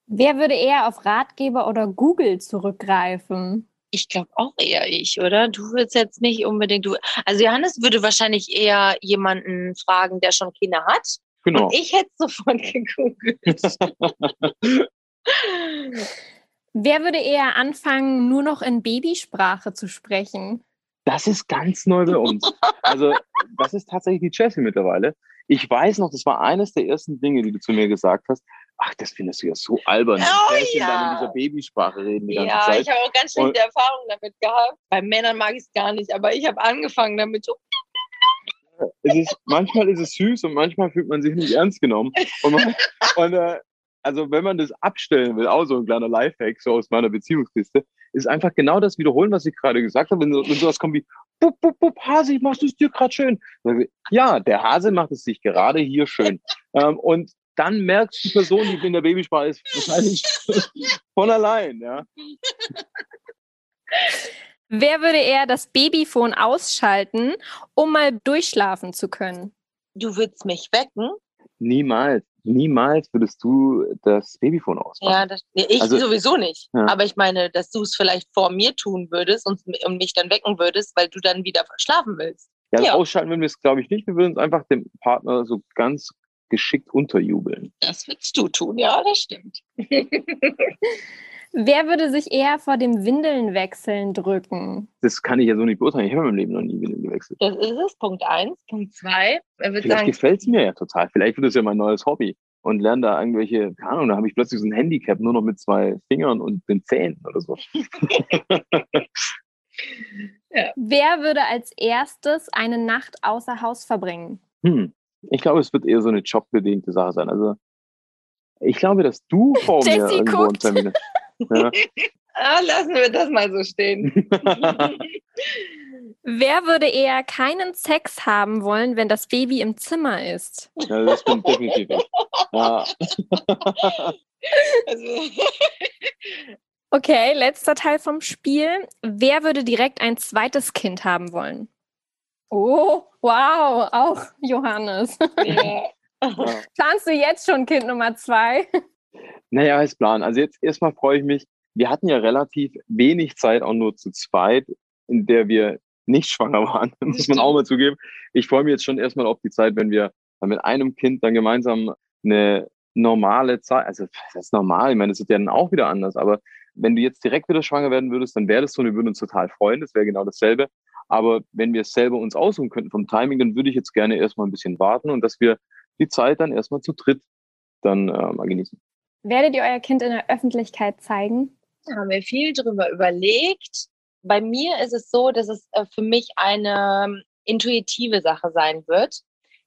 Wer würde eher auf Ratgeber oder Google zurückgreifen? Ich glaube auch eher ich, oder? Du willst jetzt nicht unbedingt du. Also Johannes würde wahrscheinlich eher jemanden fragen, der schon Kinder hat. Genau. Und ich hätte sofort gegoogelt. Wer würde eher anfangen, nur noch in Babysprache zu sprechen? Das ist ganz neu bei uns. Also, das ist tatsächlich die Jessie mittlerweile. Ich weiß noch, das war eines der ersten Dinge, die du zu mir gesagt hast. Ach, das findest du ja so albern. Oh, denn ja. dann in dieser Babysprache reden die ganze ja, Zeit. ich habe auch ganz schlechte Erfahrungen damit gehabt. Bei Männern mag ich es gar nicht, aber ich habe angefangen damit. So, es ist, manchmal ist es süß und manchmal fühlt man sich nicht ernst genommen. Und, man, und äh, also wenn man das abstellen will, auch so ein kleiner Lifehack so aus meiner Beziehungskiste, ist einfach genau das wiederholen, was ich gerade gesagt habe. Wenn, so, wenn sowas kommt wie, bup, bup, bup, Hase, machst du es dir gerade schön? Ja, der Hase macht es sich gerade hier schön. ähm, und dann merkt die Person, die in der Babysprache ist, wahrscheinlich von allein. Ja? Wer würde eher das Babyphone ausschalten, um mal durchschlafen zu können? du willst mich wecken? Niemals, niemals würdest du das Babyphone ausmachen. Ja, das, ja, ich Also- sowieso nicht. Ja. Aber ich meine, dass du es vielleicht vor mir tun würdest und, und mich dann wecken würdest, weil du dann wieder schlafen willst. Ja, Ja. ausschalten würden wir es, glaube ich, nicht. Wir würden uns einfach dem Partner so ganz geschickt unterjubeln. Das würdest du tun, ja, das stimmt. Wer würde sich eher vor dem Windelnwechseln drücken? Das kann ich ja so nicht beurteilen. Ich habe in meinem Leben noch nie Windeln gewechselt. Das ist es, Punkt eins. Punkt zwei, er wird Vielleicht sagen, gefällt es mir ja total. Vielleicht wird es ja mein neues Hobby. Und lerne da irgendwelche, keine Ahnung, da habe ich plötzlich so ein Handicap nur noch mit zwei Fingern und den Zähnen oder so. Wer würde als erstes eine Nacht außer Haus verbringen? Hm. Ich glaube, es wird eher so eine jobbedingte Sache sein. Also ich glaube, dass du vor mir irgendwo einen. Termin hast. Ja. ah, lassen wir das mal so stehen. Wer würde eher keinen Sex haben wollen, wenn das Baby im Zimmer ist? ja, das stimmt definitiv. nicht. Ja. also, Okay, letzter Teil vom Spiel. Wer würde direkt ein zweites Kind haben wollen? Oh, wow, auch Johannes. Ja. Planst du jetzt schon Kind Nummer zwei? Naja, als Plan. Also jetzt erstmal freue ich mich. Wir hatten ja relativ wenig Zeit, auch nur zu zweit, in der wir nicht schwanger waren, muss man auch mal zugeben. Ich freue mich jetzt schon erstmal auf die Zeit, wenn wir dann mit einem Kind dann gemeinsam eine normale Zeit, also das ist normal, ich meine, das ist ja dann auch wieder anders, aber wenn du jetzt direkt wieder schwanger werden würdest, dann wäre das so, und wir würden uns total freuen, das wäre genau dasselbe. Aber wenn wir es selber uns aussuchen könnten vom Timing, dann würde ich jetzt gerne erstmal ein bisschen warten und dass wir die Zeit dann erstmal zu dritt dann äh, mal genießen. Werdet ihr euer Kind in der Öffentlichkeit zeigen? haben wir viel drüber überlegt. Bei mir ist es so, dass es äh, für mich eine ähm, intuitive Sache sein wird.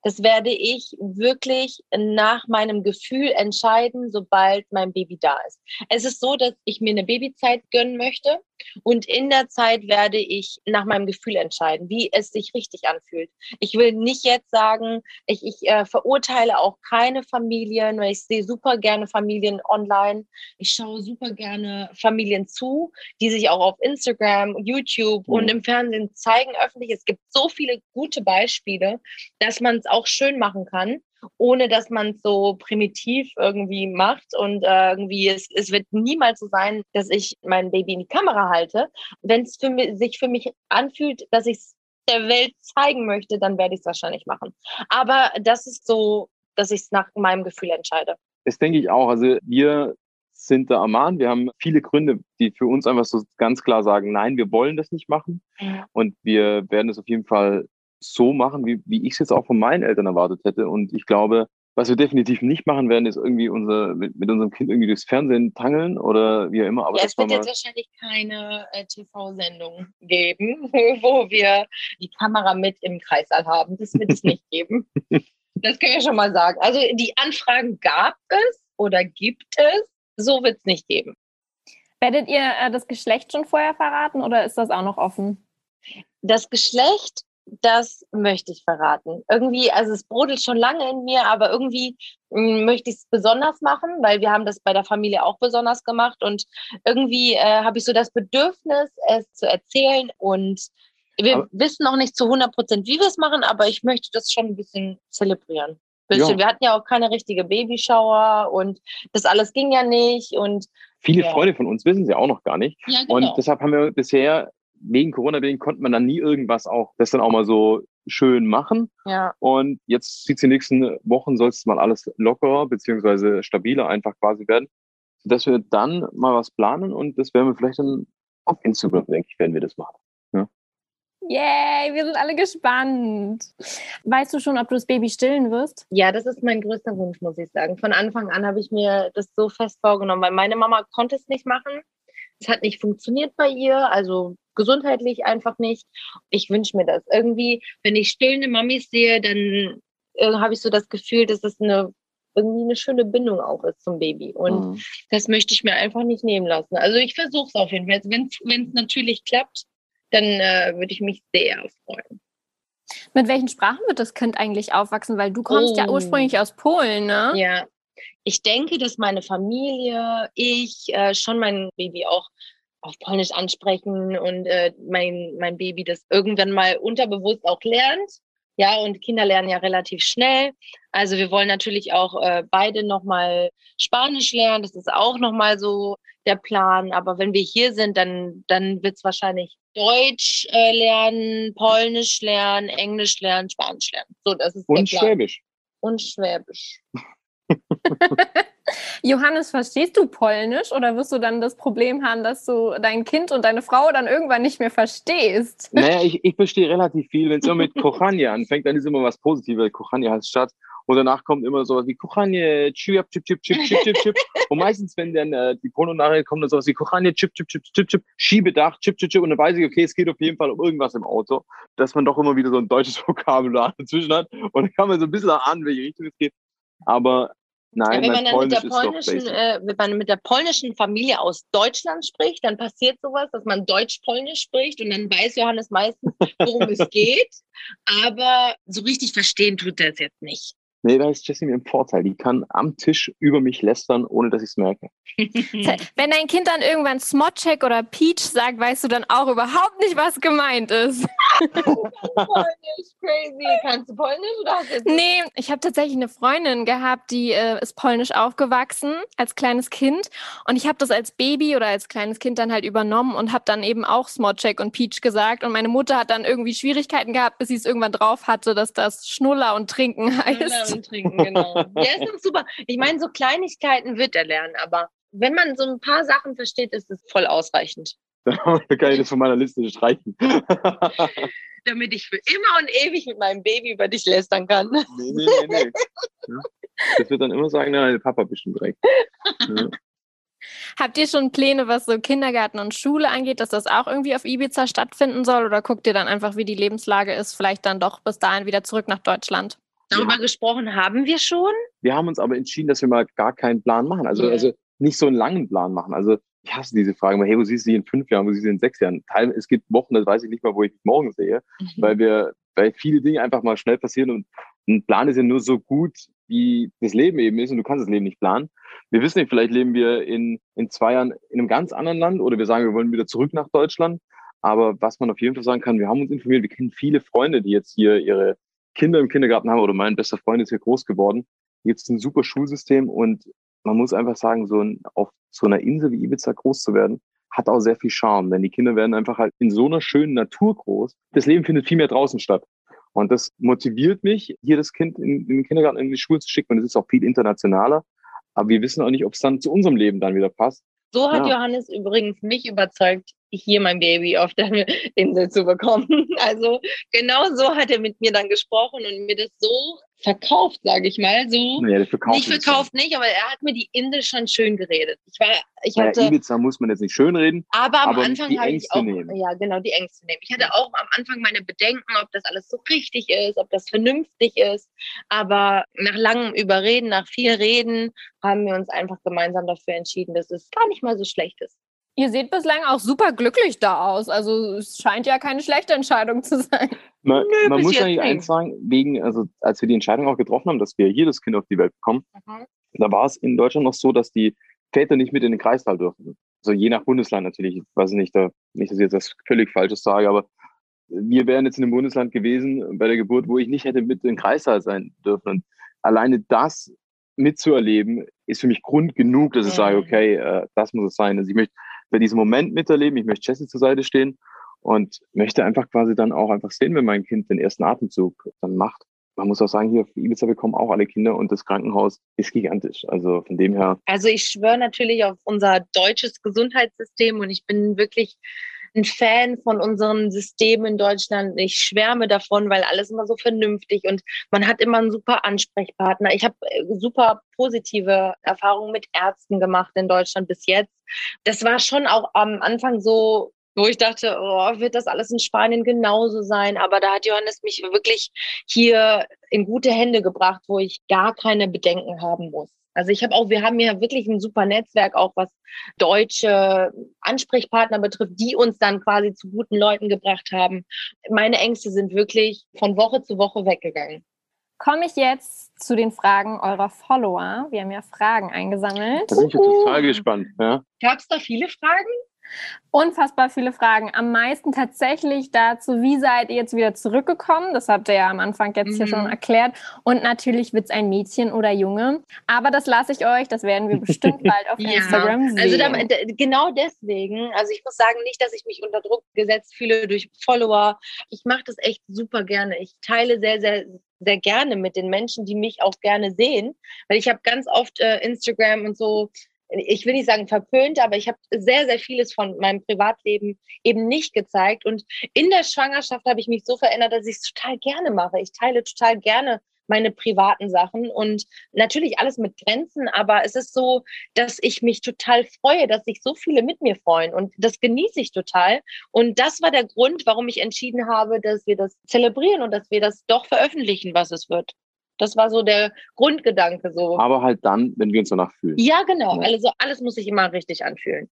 Das werde ich wirklich nach meinem Gefühl entscheiden, sobald mein Baby da ist. Es ist so, dass ich mir eine Babyzeit gönnen möchte und in der Zeit werde ich nach meinem Gefühl entscheiden, wie es sich richtig anfühlt. Ich will nicht jetzt sagen, ich, ich äh, verurteile auch keine Familien, weil ich sehe super gerne Familien online. Ich schaue super gerne Familien zu, die sich auch auf Instagram, YouTube mhm. und im Fernsehen zeigen öffentlich. Es gibt so viele gute Beispiele, dass man es auch schön machen kann ohne dass man es so primitiv irgendwie macht. Und äh, irgendwie, es, es wird niemals so sein, dass ich mein Baby in die Kamera halte. Wenn es sich für mich anfühlt, dass ich es der Welt zeigen möchte, dann werde ich es wahrscheinlich machen. Aber das ist so, dass ich es nach meinem Gefühl entscheide. Das denke ich auch. Also wir sind da am Wir haben viele Gründe, die für uns einfach so ganz klar sagen, nein, wir wollen das nicht machen. Ja. Und wir werden es auf jeden Fall so machen, wie, wie ich es jetzt auch von meinen Eltern erwartet hätte. Und ich glaube, was wir definitiv nicht machen werden, ist irgendwie unser, mit, mit unserem Kind irgendwie durchs Fernsehen tangeln oder wie auch immer. Aber ja, es wird jetzt wahrscheinlich keine äh, TV-Sendung geben, wo wir die Kamera mit im Kreißsaal haben. Das wird es nicht geben. Das kann ich schon mal sagen. Also die Anfragen gab es oder gibt es, so wird es nicht geben. Werdet ihr äh, das Geschlecht schon vorher verraten oder ist das auch noch offen? Das Geschlecht das möchte ich verraten. Irgendwie, also es brodelt schon lange in mir, aber irgendwie mh, hm, möchte ich es besonders machen, weil wir haben das bei der Familie auch besonders gemacht und irgendwie äh, habe ich so das Bedürfnis, es zu erzählen und wir aber wissen noch nicht zu 100 Prozent, wie wir es machen, aber ich möchte das schon ein bisschen zelebrieren. Bisschen. Ja. Wir hatten ja auch keine richtige Babyschauer und das alles ging ja nicht und Viele ja. Freunde von uns wissen sie auch noch gar nicht. Ja, genau. Und deshalb haben wir bisher wegen Corona bedingt konnte man dann nie irgendwas auch, das dann auch mal so schön machen. Ja. Und jetzt sieht es die nächsten Wochen, soll es mal alles lockerer beziehungsweise stabiler einfach quasi werden, dass wir dann mal was planen und das werden wir vielleicht dann auf Instagram, denke ich, werden wir das machen. Ja. Yay, wir sind alle gespannt. Weißt du schon, ob du das Baby stillen wirst? Ja, das ist mein größter Wunsch, muss ich sagen. Von Anfang an habe ich mir das so fest vorgenommen, weil meine Mama konnte es nicht machen. Es hat nicht funktioniert bei ihr, also gesundheitlich einfach nicht. Ich wünsche mir das. Irgendwie, wenn ich stillende Mamis sehe, dann äh, habe ich so das Gefühl, dass es eine irgendwie eine schöne Bindung auch ist zum Baby. Und mhm. das möchte ich mir einfach nicht nehmen lassen. Also ich versuche es auf jeden Fall. Wenn es natürlich klappt, dann äh, würde ich mich sehr freuen. Mit welchen Sprachen wird das Kind eigentlich aufwachsen? Weil du kommst oh. ja ursprünglich aus Polen, ne? Ja. Ich denke, dass meine Familie, ich, äh, schon mein Baby auch auf Polnisch ansprechen und äh, mein, mein Baby das irgendwann mal unterbewusst auch lernt. Ja, und Kinder lernen ja relativ schnell. Also wir wollen natürlich auch äh, beide nochmal Spanisch lernen. Das ist auch nochmal so der Plan. Aber wenn wir hier sind, dann, dann wird es wahrscheinlich Deutsch äh, lernen, Polnisch lernen, Englisch lernen, Spanisch lernen. So, das ist und Schwäbisch. Und Schwäbisch. Johannes, verstehst du Polnisch oder wirst du dann das Problem haben, dass du dein Kind und deine Frau dann irgendwann nicht mehr verstehst? Naja, ich, ich verstehe relativ viel. Wenn es immer mit Kochanie anfängt, dann ist immer was Positives. Kochanie heißt Stadt. Und danach kommt immer sowas wie Kochanie, chip, chip, chip, chip, chip, chip, chip. Und meistens, wenn dann äh, die Porno-Nachricht kommt, dann sowas wie Kochanie, chip, chip, chip, chip, chip, Schiebedach, chip, chip, chip. Und dann weiß ich, okay, es geht auf jeden Fall um irgendwas im Auto. Dass man doch immer wieder so ein deutsches Vokabular dazwischen hat. Und dann kann man so ein bisschen ahnen, welche Richtung es geht. Aber Nein, ja, wenn, man dann mit der polnischen, äh, wenn man mit der polnischen Familie aus Deutschland spricht, dann passiert sowas, dass man Deutsch-Polnisch spricht und dann weiß Johannes meistens, worum es geht. Aber so richtig verstehen tut er es jetzt nicht. Nee, da ist Jessie mir im Vorteil. Die kann am Tisch über mich lästern, ohne dass ich es merke. Wenn dein Kind dann irgendwann Smotcheck oder Peach sagt, weißt du dann auch überhaupt nicht, was gemeint ist. Polnisch, crazy. Kannst du Polnisch oder hast du Nee, ich habe tatsächlich eine Freundin gehabt, die äh, ist polnisch aufgewachsen als kleines Kind. Und ich habe das als Baby oder als kleines Kind dann halt übernommen und habe dann eben auch Smotcheck und Peach gesagt. Und meine Mutter hat dann irgendwie Schwierigkeiten gehabt, bis sie es irgendwann drauf hatte, dass das Schnuller und Trinken heißt. Und Trinken, genau. ja, ist doch super. Ich meine, so Kleinigkeiten wird er lernen, aber wenn man so ein paar Sachen versteht, ist es voll ausreichend. Dann kann ich das von meiner Liste streichen. Damit ich für immer und ewig mit meinem Baby über dich lästern kann. Nee, nee, nee, nee. Das wird dann immer sagen, nein, Papa bestimmt direkt. Ja. Habt ihr schon Pläne, was so Kindergarten und Schule angeht, dass das auch irgendwie auf Ibiza stattfinden soll? Oder guckt ihr dann einfach, wie die Lebenslage ist, vielleicht dann doch bis dahin wieder zurück nach Deutschland? Darüber Ja. gesprochen haben wir schon. Wir haben uns aber entschieden, dass wir mal gar keinen Plan machen. Also, Ja. also nicht so einen langen Plan machen. Also ich hasse diese Frage, immer, hey, wo siehst du dich in fünf Jahren, wo siehst du dich in sechs Jahren? Teil, es gibt Wochen, da weiß ich nicht mal, wo ich mich morgen sehe, weil wir, weil viele Dinge einfach mal schnell passieren und ein Plan ist ja nur so gut, wie das Leben eben ist und du kannst das Leben nicht planen. Wir wissen nicht, vielleicht leben wir in, in zwei Jahren in einem ganz anderen Land oder wir sagen, wir wollen wieder zurück nach Deutschland. Aber was man auf jeden Fall sagen kann, wir haben uns informiert, wir kennen viele Freunde, die jetzt hier ihre Kinder im Kindergarten haben oder mein bester Freund ist hier groß geworden. Jetzt ein super Schulsystem und man muss einfach sagen, so ein, auf so einer Insel wie Ibiza groß zu werden, hat auch sehr viel Charme, denn die Kinder werden einfach halt in so einer schönen Natur groß. Das Leben findet viel mehr draußen statt. Und das motiviert mich, hier das Kind in, in den Kindergarten, in die Schule zu schicken. Und es ist auch viel internationaler. Aber wir wissen auch nicht, ob es dann zu unserem Leben dann wieder passt. So hat Ja. Johannes übrigens mich überzeugt, hier mein Baby auf der Insel zu bekommen. Also genau so hat er mit mir dann gesprochen und mir das so verkauft, sage ich mal. So Naja, das verkauft nicht verkauft nicht, aber er hat mir die Insel schon schön geredet. Ich war, ich Naja, hatte, Ibiza muss man jetzt nicht schönreden. aber am aber Anfang habe ich auch, nehmen. ja genau die Ängste nehmen. Ich hatte auch am Anfang meine Bedenken, ob das alles so richtig ist, ob das vernünftig ist. Aber nach langem Überreden, nach viel Reden, haben wir uns einfach gemeinsam dafür entschieden, dass es gar nicht mal so schlecht ist. Ihr seht bislang auch super glücklich da aus. Also es scheint ja keine schlechte Entscheidung zu sein. Man, Nö, man muss eigentlich nicht. eins sagen, wegen, also als wir die Entscheidung auch getroffen haben, dass wir hier das Kind auf die Welt bekommen, da war es in Deutschland noch so, dass die Väter nicht mit in den Kreissaal dürfen. Also je nach Bundesland natürlich. Ich weiß nicht, da, nicht, dass ich jetzt das völlig Falsches sage, aber wir wären jetzt in einem Bundesland gewesen bei der Geburt, wo ich nicht hätte mit in den Kreissaal sein dürfen. Und alleine das mitzuerleben, ist für mich Grund genug, dass ich Mhm. sage, okay, äh, das muss es sein. Also ich möchte bei diesem Moment miterleben, ich möchte Jessie zur Seite stehen und möchte einfach quasi dann auch einfach sehen, wenn mein Kind den ersten Atemzug dann macht. Man muss auch sagen, hier auf Ibiza bekommen auch alle Kinder und das Krankenhaus ist gigantisch. Also von dem her, Also ich schwöre natürlich auf unser deutsches Gesundheitssystem und ich bin wirklich ein Fan von unserem System in Deutschland. Ich schwärme davon, weil alles immer so vernünftig und man hat immer einen super Ansprechpartner. Ich habe äh, super positive Erfahrungen mit Ärzten gemacht in Deutschland bis jetzt. Das war schon auch am Anfang so, wo ich dachte, oh, wird das alles in Spanien genauso sein? Aber da hat Johannes mich wirklich hier in gute Hände gebracht, wo ich gar keine Bedenken haben muss. Also ich habe auch, wir haben ja wirklich ein super Netzwerk, auch was deutsche Ansprechpartner betrifft, die uns dann quasi zu guten Leuten gebracht haben. Meine Ängste sind wirklich von Woche zu Woche weggegangen. Komme ich jetzt zu den Fragen eurer Follower. Wir haben ja Fragen eingesammelt. da bin ich total gespannt. Ja. Gab es da viele Fragen? Unfassbar viele Fragen. Am meisten tatsächlich dazu, wie seid ihr jetzt wieder zurückgekommen? Das habt ihr ja am Anfang jetzt hier Mhm. schon erklärt. Und natürlich wird es ein Mädchen oder Junge. Aber das lasse ich euch. Das werden wir bestimmt bald auf Ja, Instagram sehen. Also da, genau deswegen, also ich muss sagen, nicht, dass ich mich unter Druck gesetzt fühle durch Follower. Ich mache das echt super gerne. Ich teile sehr, sehr, sehr gerne mit den Menschen, die mich auch gerne sehen, weil ich habe ganz oft äh, Instagram und so, ich will nicht sagen verpönt, aber ich habe sehr, sehr vieles von meinem Privatleben eben nicht gezeigt. Und in der Schwangerschaft habe ich mich so verändert, dass ich es total gerne mache. Ich teile total gerne meine privaten Sachen und natürlich alles mit Grenzen, aber es ist so, dass ich mich total freue, dass sich so viele mit mir freuen und das genieße ich total. Und das war der Grund, warum ich entschieden habe, dass wir das zelebrieren und dass wir das doch veröffentlichen, was es wird. Das war so der Grundgedanke so. Aber halt dann, wenn wir uns danach fühlen. Ja, genau. Ja. Also alles muss sich immer richtig anfühlen.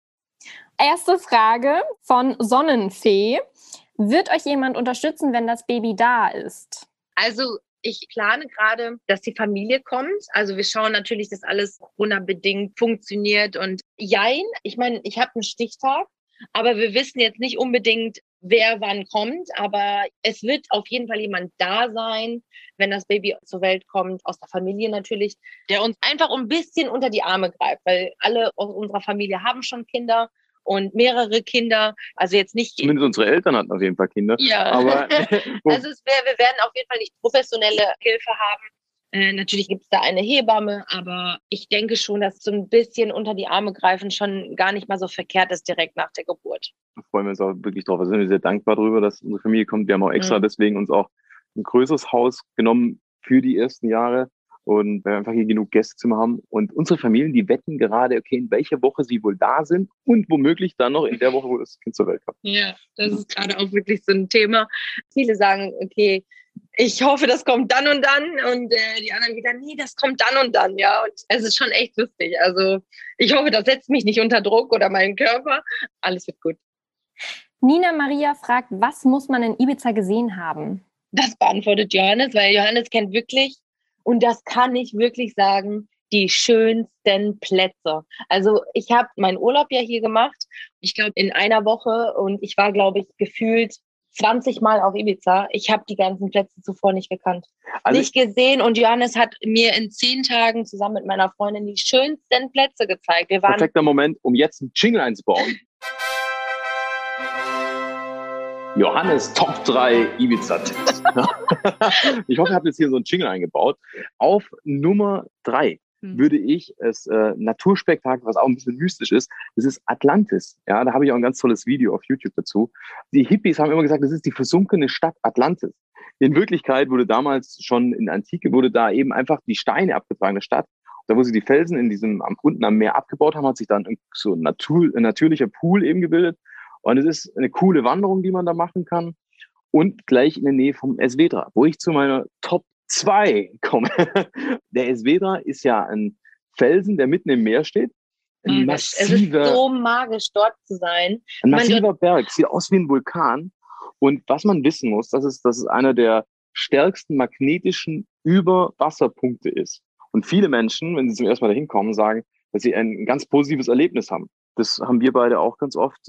Erste Frage von Sonnenfee. Wird euch jemand unterstützen, wenn das Baby da ist? Also ich plane gerade, dass die Familie kommt. Also wir schauen natürlich, dass alles Corona-bedingt funktioniert. Und jein, ich meine, ich habe einen Stichtag, aber wir wissen jetzt nicht unbedingt, wer wann kommt. Aber es wird auf jeden Fall jemand da sein, wenn das Baby zur Welt kommt, aus der Familie natürlich, der uns einfach ein bisschen unter die Arme greift, weil alle aus unserer Familie haben schon Kinder und mehrere Kinder. Also jetzt nicht. Zumindest unsere Eltern hatten auf jeden Fall Kinder. Ja. Aber Also es wär, wir werden auf jeden Fall nicht professionelle Hilfe haben. Äh, natürlich gibt es da eine Hebamme, aber ich denke schon, dass so ein bisschen unter die Arme greifen schon gar nicht mal so verkehrt ist direkt nach der Geburt. da freuen wir uns auch wirklich drauf. Da sind wir sehr dankbar drüber, dass unsere Familie kommt. Wir haben auch extra Mhm. deswegen uns auch ein größeres Haus genommen für die ersten Jahre und weil wir einfach hier genug Gästezimmer haben. Und unsere Familien, die wetten gerade, okay, in welcher Woche sie wohl da sind und womöglich dann noch in der Woche, wo das Kind zur Welt kommt. Ja, das ist gerade auch wirklich so ein Thema. Viele sagen, okay, ich hoffe, das kommt dann und dann. Und äh, die anderen wieder, nee, das kommt dann und dann, ja. Und es ist schon echt lustig. Also ich hoffe, das setzt mich nicht unter Druck oder meinen Körper. Alles wird gut. Nina Maria fragt, was muss man in Ibiza gesehen haben? Das beantwortet Johannes, weil Johannes kennt wirklich, und das kann ich wirklich sagen, die schönsten Plätze. Also ich habe meinen Urlaub ja hier gemacht, ich glaube in einer Woche und ich war, glaube ich, gefühlt 20 Mal auf Ibiza. Ich habe die ganzen Plätze zuvor nicht gekannt. Also nicht gesehen und Johannes hat mir in zehn Tagen zusammen mit meiner Freundin die schönsten Plätze gezeigt. Wir waren Perfekter Moment, um jetzt einen Jingle einzubauen. Johannes Top 3 Ibiza-Tipps. ich hoffe, ihr habt jetzt hier so einen Jingle eingebaut. Auf Nummer 3 hm. würde ich es äh, Naturspektakel, was auch ein bisschen mystisch ist, das ist Atlantis. Ja, da habe ich auch ein ganz tolles Video auf YouTube dazu. Die Hippies haben immer gesagt, das ist die versunkene Stadt Atlantis. In Wirklichkeit wurde damals schon in der Antike wurde da eben einfach die Steine abgetragen der Stadt. Da, wo sie die Felsen in diesem am, unten am Meer abgebaut haben, hat sich dann so ein, Natur, ein natürlicher Pool eben gebildet. Und es ist eine coole Wanderung, die man da machen kann. Und gleich in der Nähe vom Esvedra, wo ich zu meiner Top 2 komme. Der Esvedra ist ja ein Felsen, der mitten im Meer steht. Ein massiver, es ist so magisch, dort zu sein. Ein massiver Berg, sieht aus wie ein Vulkan. Und was man wissen muss, das ist, das ist einer der stärksten magnetischen Überwasserpunkte ist. Und viele Menschen, wenn sie zum ersten Mal dahin kommen, sagen, dass sie ein ganz positives Erlebnis haben. Das haben wir beide auch ganz oft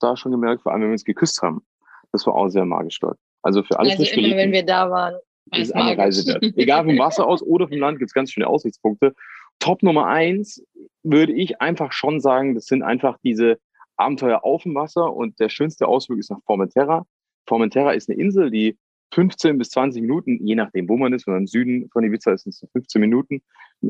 da schon gemerkt, vor allem wenn wir uns geküsst haben. Das war auch sehr magisch dort. Also für alles. Also immer, wenn wir da waren, ist eine Reise wert. Egal vom Wasser aus oder vom Land gibt es ganz schöne Aussichtspunkte. Top Nummer eins würde ich einfach schon sagen, das sind einfach diese Abenteuer auf dem Wasser und der schönste Ausflug ist nach Formentera. Formentera ist eine Insel, die 15 bis 20 Minuten, je nachdem, wo man ist, wenn man im Süden von Ibiza ist, sind es 15 Minuten,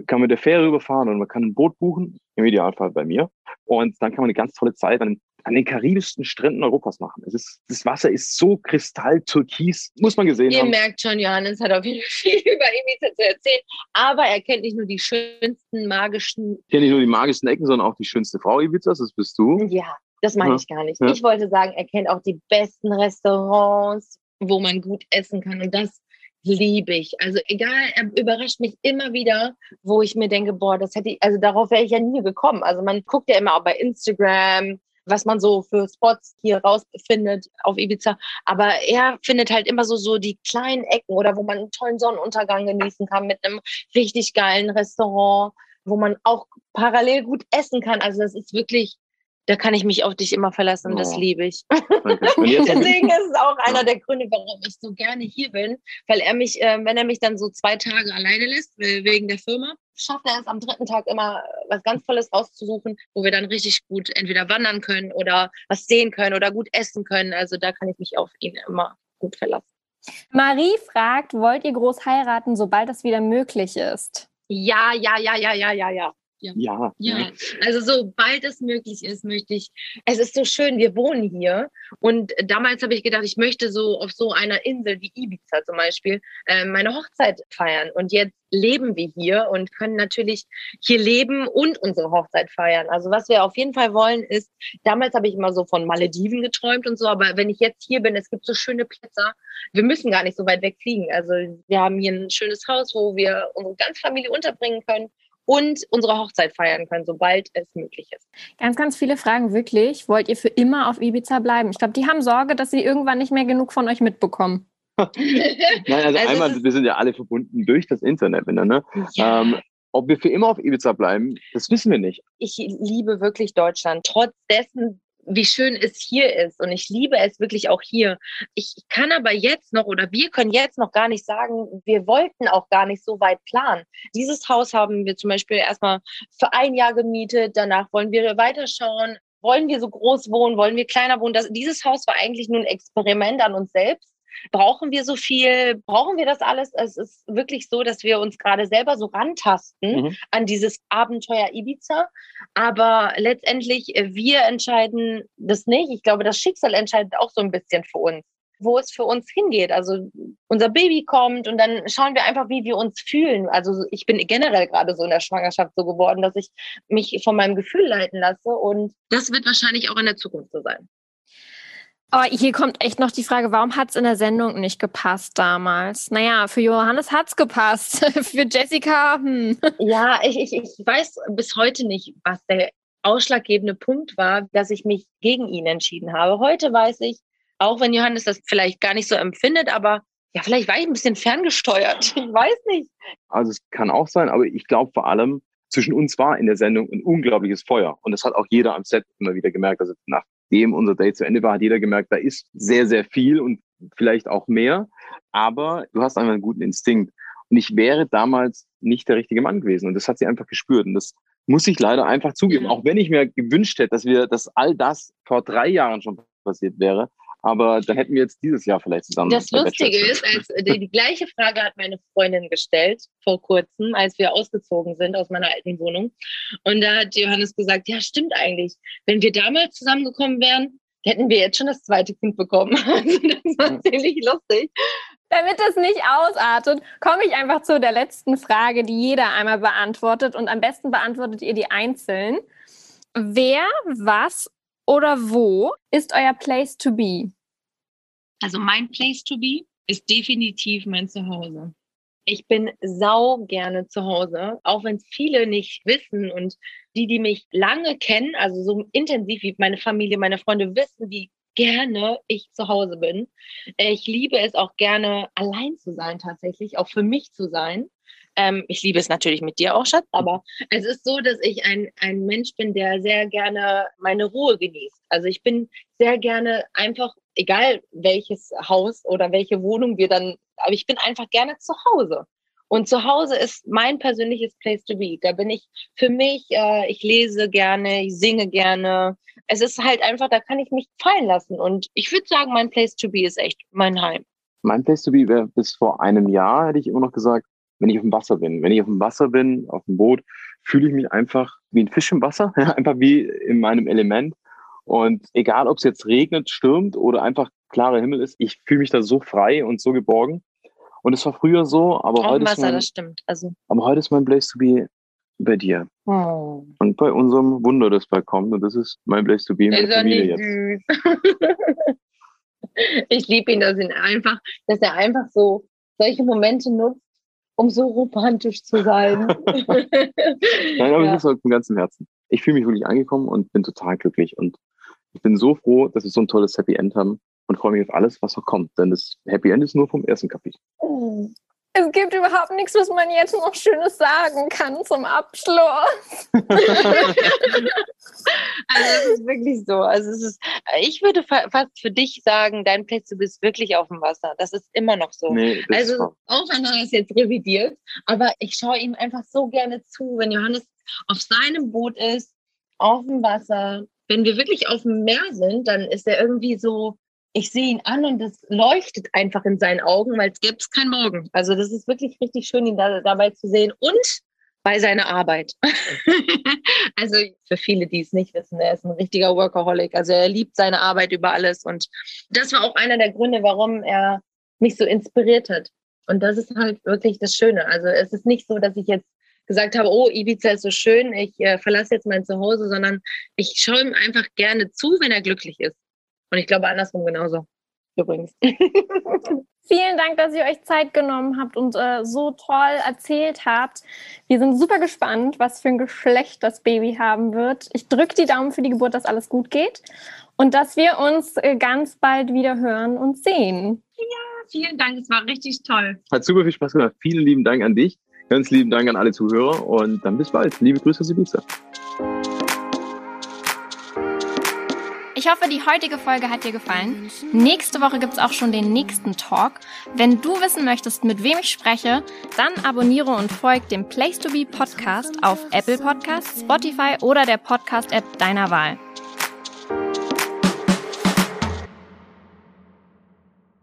kann man mit der Fähre überfahren und man kann ein Boot buchen, im Idealfall bei mir. Und dann kann man eine ganz tolle Zeit an an den karibischsten Stränden Europas machen. Es ist, das Wasser ist so kristalltürkis, muss man gesehen Ihr haben. Ihr merkt schon, Johannes hat auf jeden Fall viel über Ibiza zu erzählen, aber er kennt nicht nur die schönsten magischen... Ich kenne nicht nur die magischen Ecken, sondern auch die schönste Frau Ibizas, das bist du. Ja, das meine ja. ich gar nicht. Ja. Ich wollte sagen, er kennt auch die besten Restaurants, wo man gut essen kann und das liebe ich. Also egal, er überrascht mich immer wieder, wo ich mir denke, boah, das hätte ich, also darauf wäre ich ja nie gekommen. Also man guckt ja immer auch bei Instagram, was man so für Spots hier rausfindet auf Ibiza. Aber er findet halt immer so, so die kleinen Ecken oder wo man einen tollen Sonnenuntergang genießen kann mit einem richtig geilen Restaurant, wo man auch parallel gut essen kann. Also das ist wirklich da kann ich mich auf dich immer verlassen. Das oh. liebe ich. Deswegen ist es auch einer der Gründe, warum ich so gerne hier bin, weil er mich, äh, wenn er mich dann so zwei Tage alleine lässt, wegen der Firma, schafft er es am dritten Tag immer was ganz Tolles rauszusuchen, wo wir dann richtig gut entweder wandern können oder was sehen können oder gut essen können. Also da kann ich mich auf ihn immer gut verlassen. Marie fragt, wollt ihr groß heiraten, sobald das wieder möglich ist? Ja, ja, ja, ja, ja, ja, ja. Ja. ja. Ja, also sobald es möglich ist, möchte ich. Es ist so schön, wir wohnen hier. Und damals habe ich gedacht, ich möchte so auf so einer Insel wie Ibiza zum Beispiel äh, meine Hochzeit feiern. Und jetzt leben wir hier und können natürlich hier leben und unsere Hochzeit feiern. Also was wir auf jeden Fall wollen ist, damals habe ich immer so von Malediven geträumt und so, aber wenn ich jetzt hier bin, es gibt so schöne Plätze. Wir müssen gar nicht so weit wegfliegen. Also wir haben hier ein schönes Haus, wo wir unsere ganze Familie unterbringen können und unsere Hochzeit feiern können, sobald es möglich ist. Ganz, ganz viele fragen wirklich, wollt ihr für immer auf Ibiza bleiben? Ich glaube, die haben Sorge, dass sie irgendwann nicht mehr genug von euch mitbekommen. Nein, also, also einmal, wir sind ja alle verbunden durch das Internet, ne? Ja. Ähm, ob wir für immer auf Ibiza bleiben, das wissen wir nicht. Ich liebe wirklich Deutschland. Trotz dessen, wie schön es hier ist. Und ich liebe es wirklich auch hier. Ich kann aber jetzt noch oder wir können jetzt noch gar nicht sagen, wir wollten auch gar nicht so weit planen. Dieses Haus haben wir zum Beispiel erstmal für ein Jahr gemietet. Danach wollen wir weiterschauen. Wollen wir so groß wohnen? Wollen wir kleiner wohnen? Das, dieses Haus war eigentlich nur ein Experiment an uns selbst. Brauchen wir so viel? Brauchen wir das alles? Es ist wirklich so, dass wir uns gerade selber so rantasten mhm. an dieses Abenteuer Ibiza. Aber letztendlich, äh, wir entscheiden das nicht. Ich glaube, das Schicksal entscheidet auch so ein bisschen für uns wo es für uns hingeht. Also unser Baby kommt und dann schauen wir einfach, wie wir uns fühlen. Also ich bin generell gerade so in der Schwangerschaft so geworden, dass ich mich von meinem Gefühl leiten lasse und das wird wahrscheinlich auch in der Zukunft so sein. Aber hier kommt echt noch die Frage, warum hat es in der Sendung nicht gepasst damals? Naja, für Johannes hat es gepasst. für Jessica, hm. Ja, ich, ich, ich weiß bis heute nicht, was der ausschlaggebende Punkt war, dass ich mich gegen ihn entschieden habe. Heute weiß ich, auch wenn Johannes das vielleicht gar nicht so empfindet, aber ja, vielleicht war ich ein bisschen ferngesteuert. Ich weiß nicht. Also es kann auch sein, aber ich glaube vor allem, zwischen uns war in der Sendung ein unglaubliches Feuer. Und das hat auch jeder am Set immer wieder gemerkt. Also nachdem unser Date zu Ende war, hat jeder gemerkt, da ist sehr, sehr viel und vielleicht auch mehr. Aber du hast einfach einen guten Instinkt. Und ich wäre damals nicht der richtige Mann gewesen. Und das hat sie einfach gespürt. Und das muss ich leider einfach zugeben. Auch wenn ich mir gewünscht hätte, dass wir, dass all das vor drei Jahren schon passiert wäre. Aber dann hätten wir jetzt dieses Jahr vielleicht zusammen. Das Lustige ist, als die, die, gleiche Frage hat meine Freundin gestellt vor kurzem, als wir ausgezogen sind aus meiner alten Wohnung. Und da hat Johannes gesagt, ja, stimmt eigentlich. Wenn wir damals zusammengekommen wären, hätten wir jetzt schon das zweite Kind bekommen. Also das war ziemlich lustig. Damit es nicht ausartet, komme ich einfach zu der letzten Frage, die jeder einmal beantwortet. Und am besten beantwortet ihr die einzeln. Wer, was oder wo ist euer Place to be? Also mein Place to be ist definitiv mein Zuhause. Ich bin sau gerne zu Hause, auch wenn es viele nicht wissen und die, die mich lange kennen, also so intensiv wie meine Familie, meine Freunde wissen, wie gerne ich zu Hause bin. Ich liebe es auch gerne allein zu sein tatsächlich, auch für mich zu sein. Ähm, ich liebe es natürlich mit dir auch, Schatz, aber es ist so, dass ich ein, ein Mensch bin, der sehr gerne meine Ruhe genießt. Also ich bin sehr gerne einfach, egal welches Haus oder welche Wohnung wir dann, aber ich bin einfach gerne zu Hause. Und zu Hause ist mein persönliches Place to be. Da bin ich für mich, äh, ich lese gerne, ich singe gerne. Es ist halt einfach, da kann ich mich fallen lassen. Und ich würde sagen, mein Place to be ist echt mein Heim. Mein Place to be wäre bis vor einem Jahr, hätte ich immer noch gesagt, wenn ich auf dem Wasser bin. Wenn ich auf dem Wasser bin, auf dem Boot, fühle ich mich einfach wie ein Fisch im Wasser, einfach wie in meinem Element. Und egal, ob es jetzt regnet, stürmt oder einfach klarer Himmel ist, ich fühle mich da so frei und so geborgen. Und es war früher so, aber Auf heute Wasser, ist mein, das stimmt. Also. aber heute ist mein Place to be bei dir. Oh. Und bei unserem Wunder, das bald kommt. Und das ist mein Place to be Ist der er Familie jetzt. ich liebe ihn, dass, ihn einfach, dass er einfach so solche Momente nutzt, um so romantisch zu sein. Nein, aber Ja. es ist aus dem ganzen Herzen. Ich fühle mich wirklich angekommen und bin total glücklich. Und ich bin so froh, dass wir so ein tolles Happy End haben und freue mich auf alles, was noch kommt. Denn das Happy End ist nur vom ersten Kapitel. Es gibt überhaupt nichts, was man jetzt noch Schönes sagen kann zum Abschluss. Also es ist wirklich so. Also es ist, ich würde fa fast für dich sagen, dein Platz, du bist wirklich auf dem Wasser. Das ist immer noch so. Nee, Also auch wenn er das jetzt revidiert, aber ich schaue ihm einfach so gerne zu, wenn Johannes auf seinem Boot ist, auf dem Wasser. Wenn wir wirklich auf dem Meer sind, dann ist er irgendwie so, ich sehe ihn an und es leuchtet einfach in seinen Augen, weil es gibt kein Morgen. Also das ist wirklich richtig schön, ihn da, dabei zu sehen und bei seiner Arbeit. also für viele, die es nicht wissen, er ist ein richtiger Workaholic. Also er liebt seine Arbeit über alles und das war auch einer der Gründe, warum er mich so inspiriert hat. Und das ist halt wirklich das Schöne. Also es ist nicht so, dass ich jetzt gesagt habe, oh, Ibiza ist so schön, ich äh, verlasse jetzt mein Zuhause, sondern ich schaue ihm einfach gerne zu, wenn er glücklich ist. Und ich glaube andersrum genauso. Übrigens. Vielen Dank, dass ihr euch Zeit genommen habt und äh, so toll erzählt habt. Wir sind super gespannt, was für ein Geschlecht das Baby haben wird. Ich drücke die Daumen für die Geburt, dass alles gut geht und dass wir uns äh, ganz bald wieder hören und sehen. Vielen Dank, es war richtig toll. Hat super viel Spaß gemacht. Vielen lieben Dank an dich. Ganz lieben Dank an alle Zuhörer und dann bis bald. Liebe Grüße aus Ibiza. Ich hoffe, die heutige Folge hat dir gefallen. Nächste Woche gibt's auch schon den nächsten Talk. Wenn du wissen möchtest, mit wem ich spreche, dann abonniere und folg dem Place to Be Podcast auf Apple Podcasts, Spotify oder der Podcast-App deiner Wahl.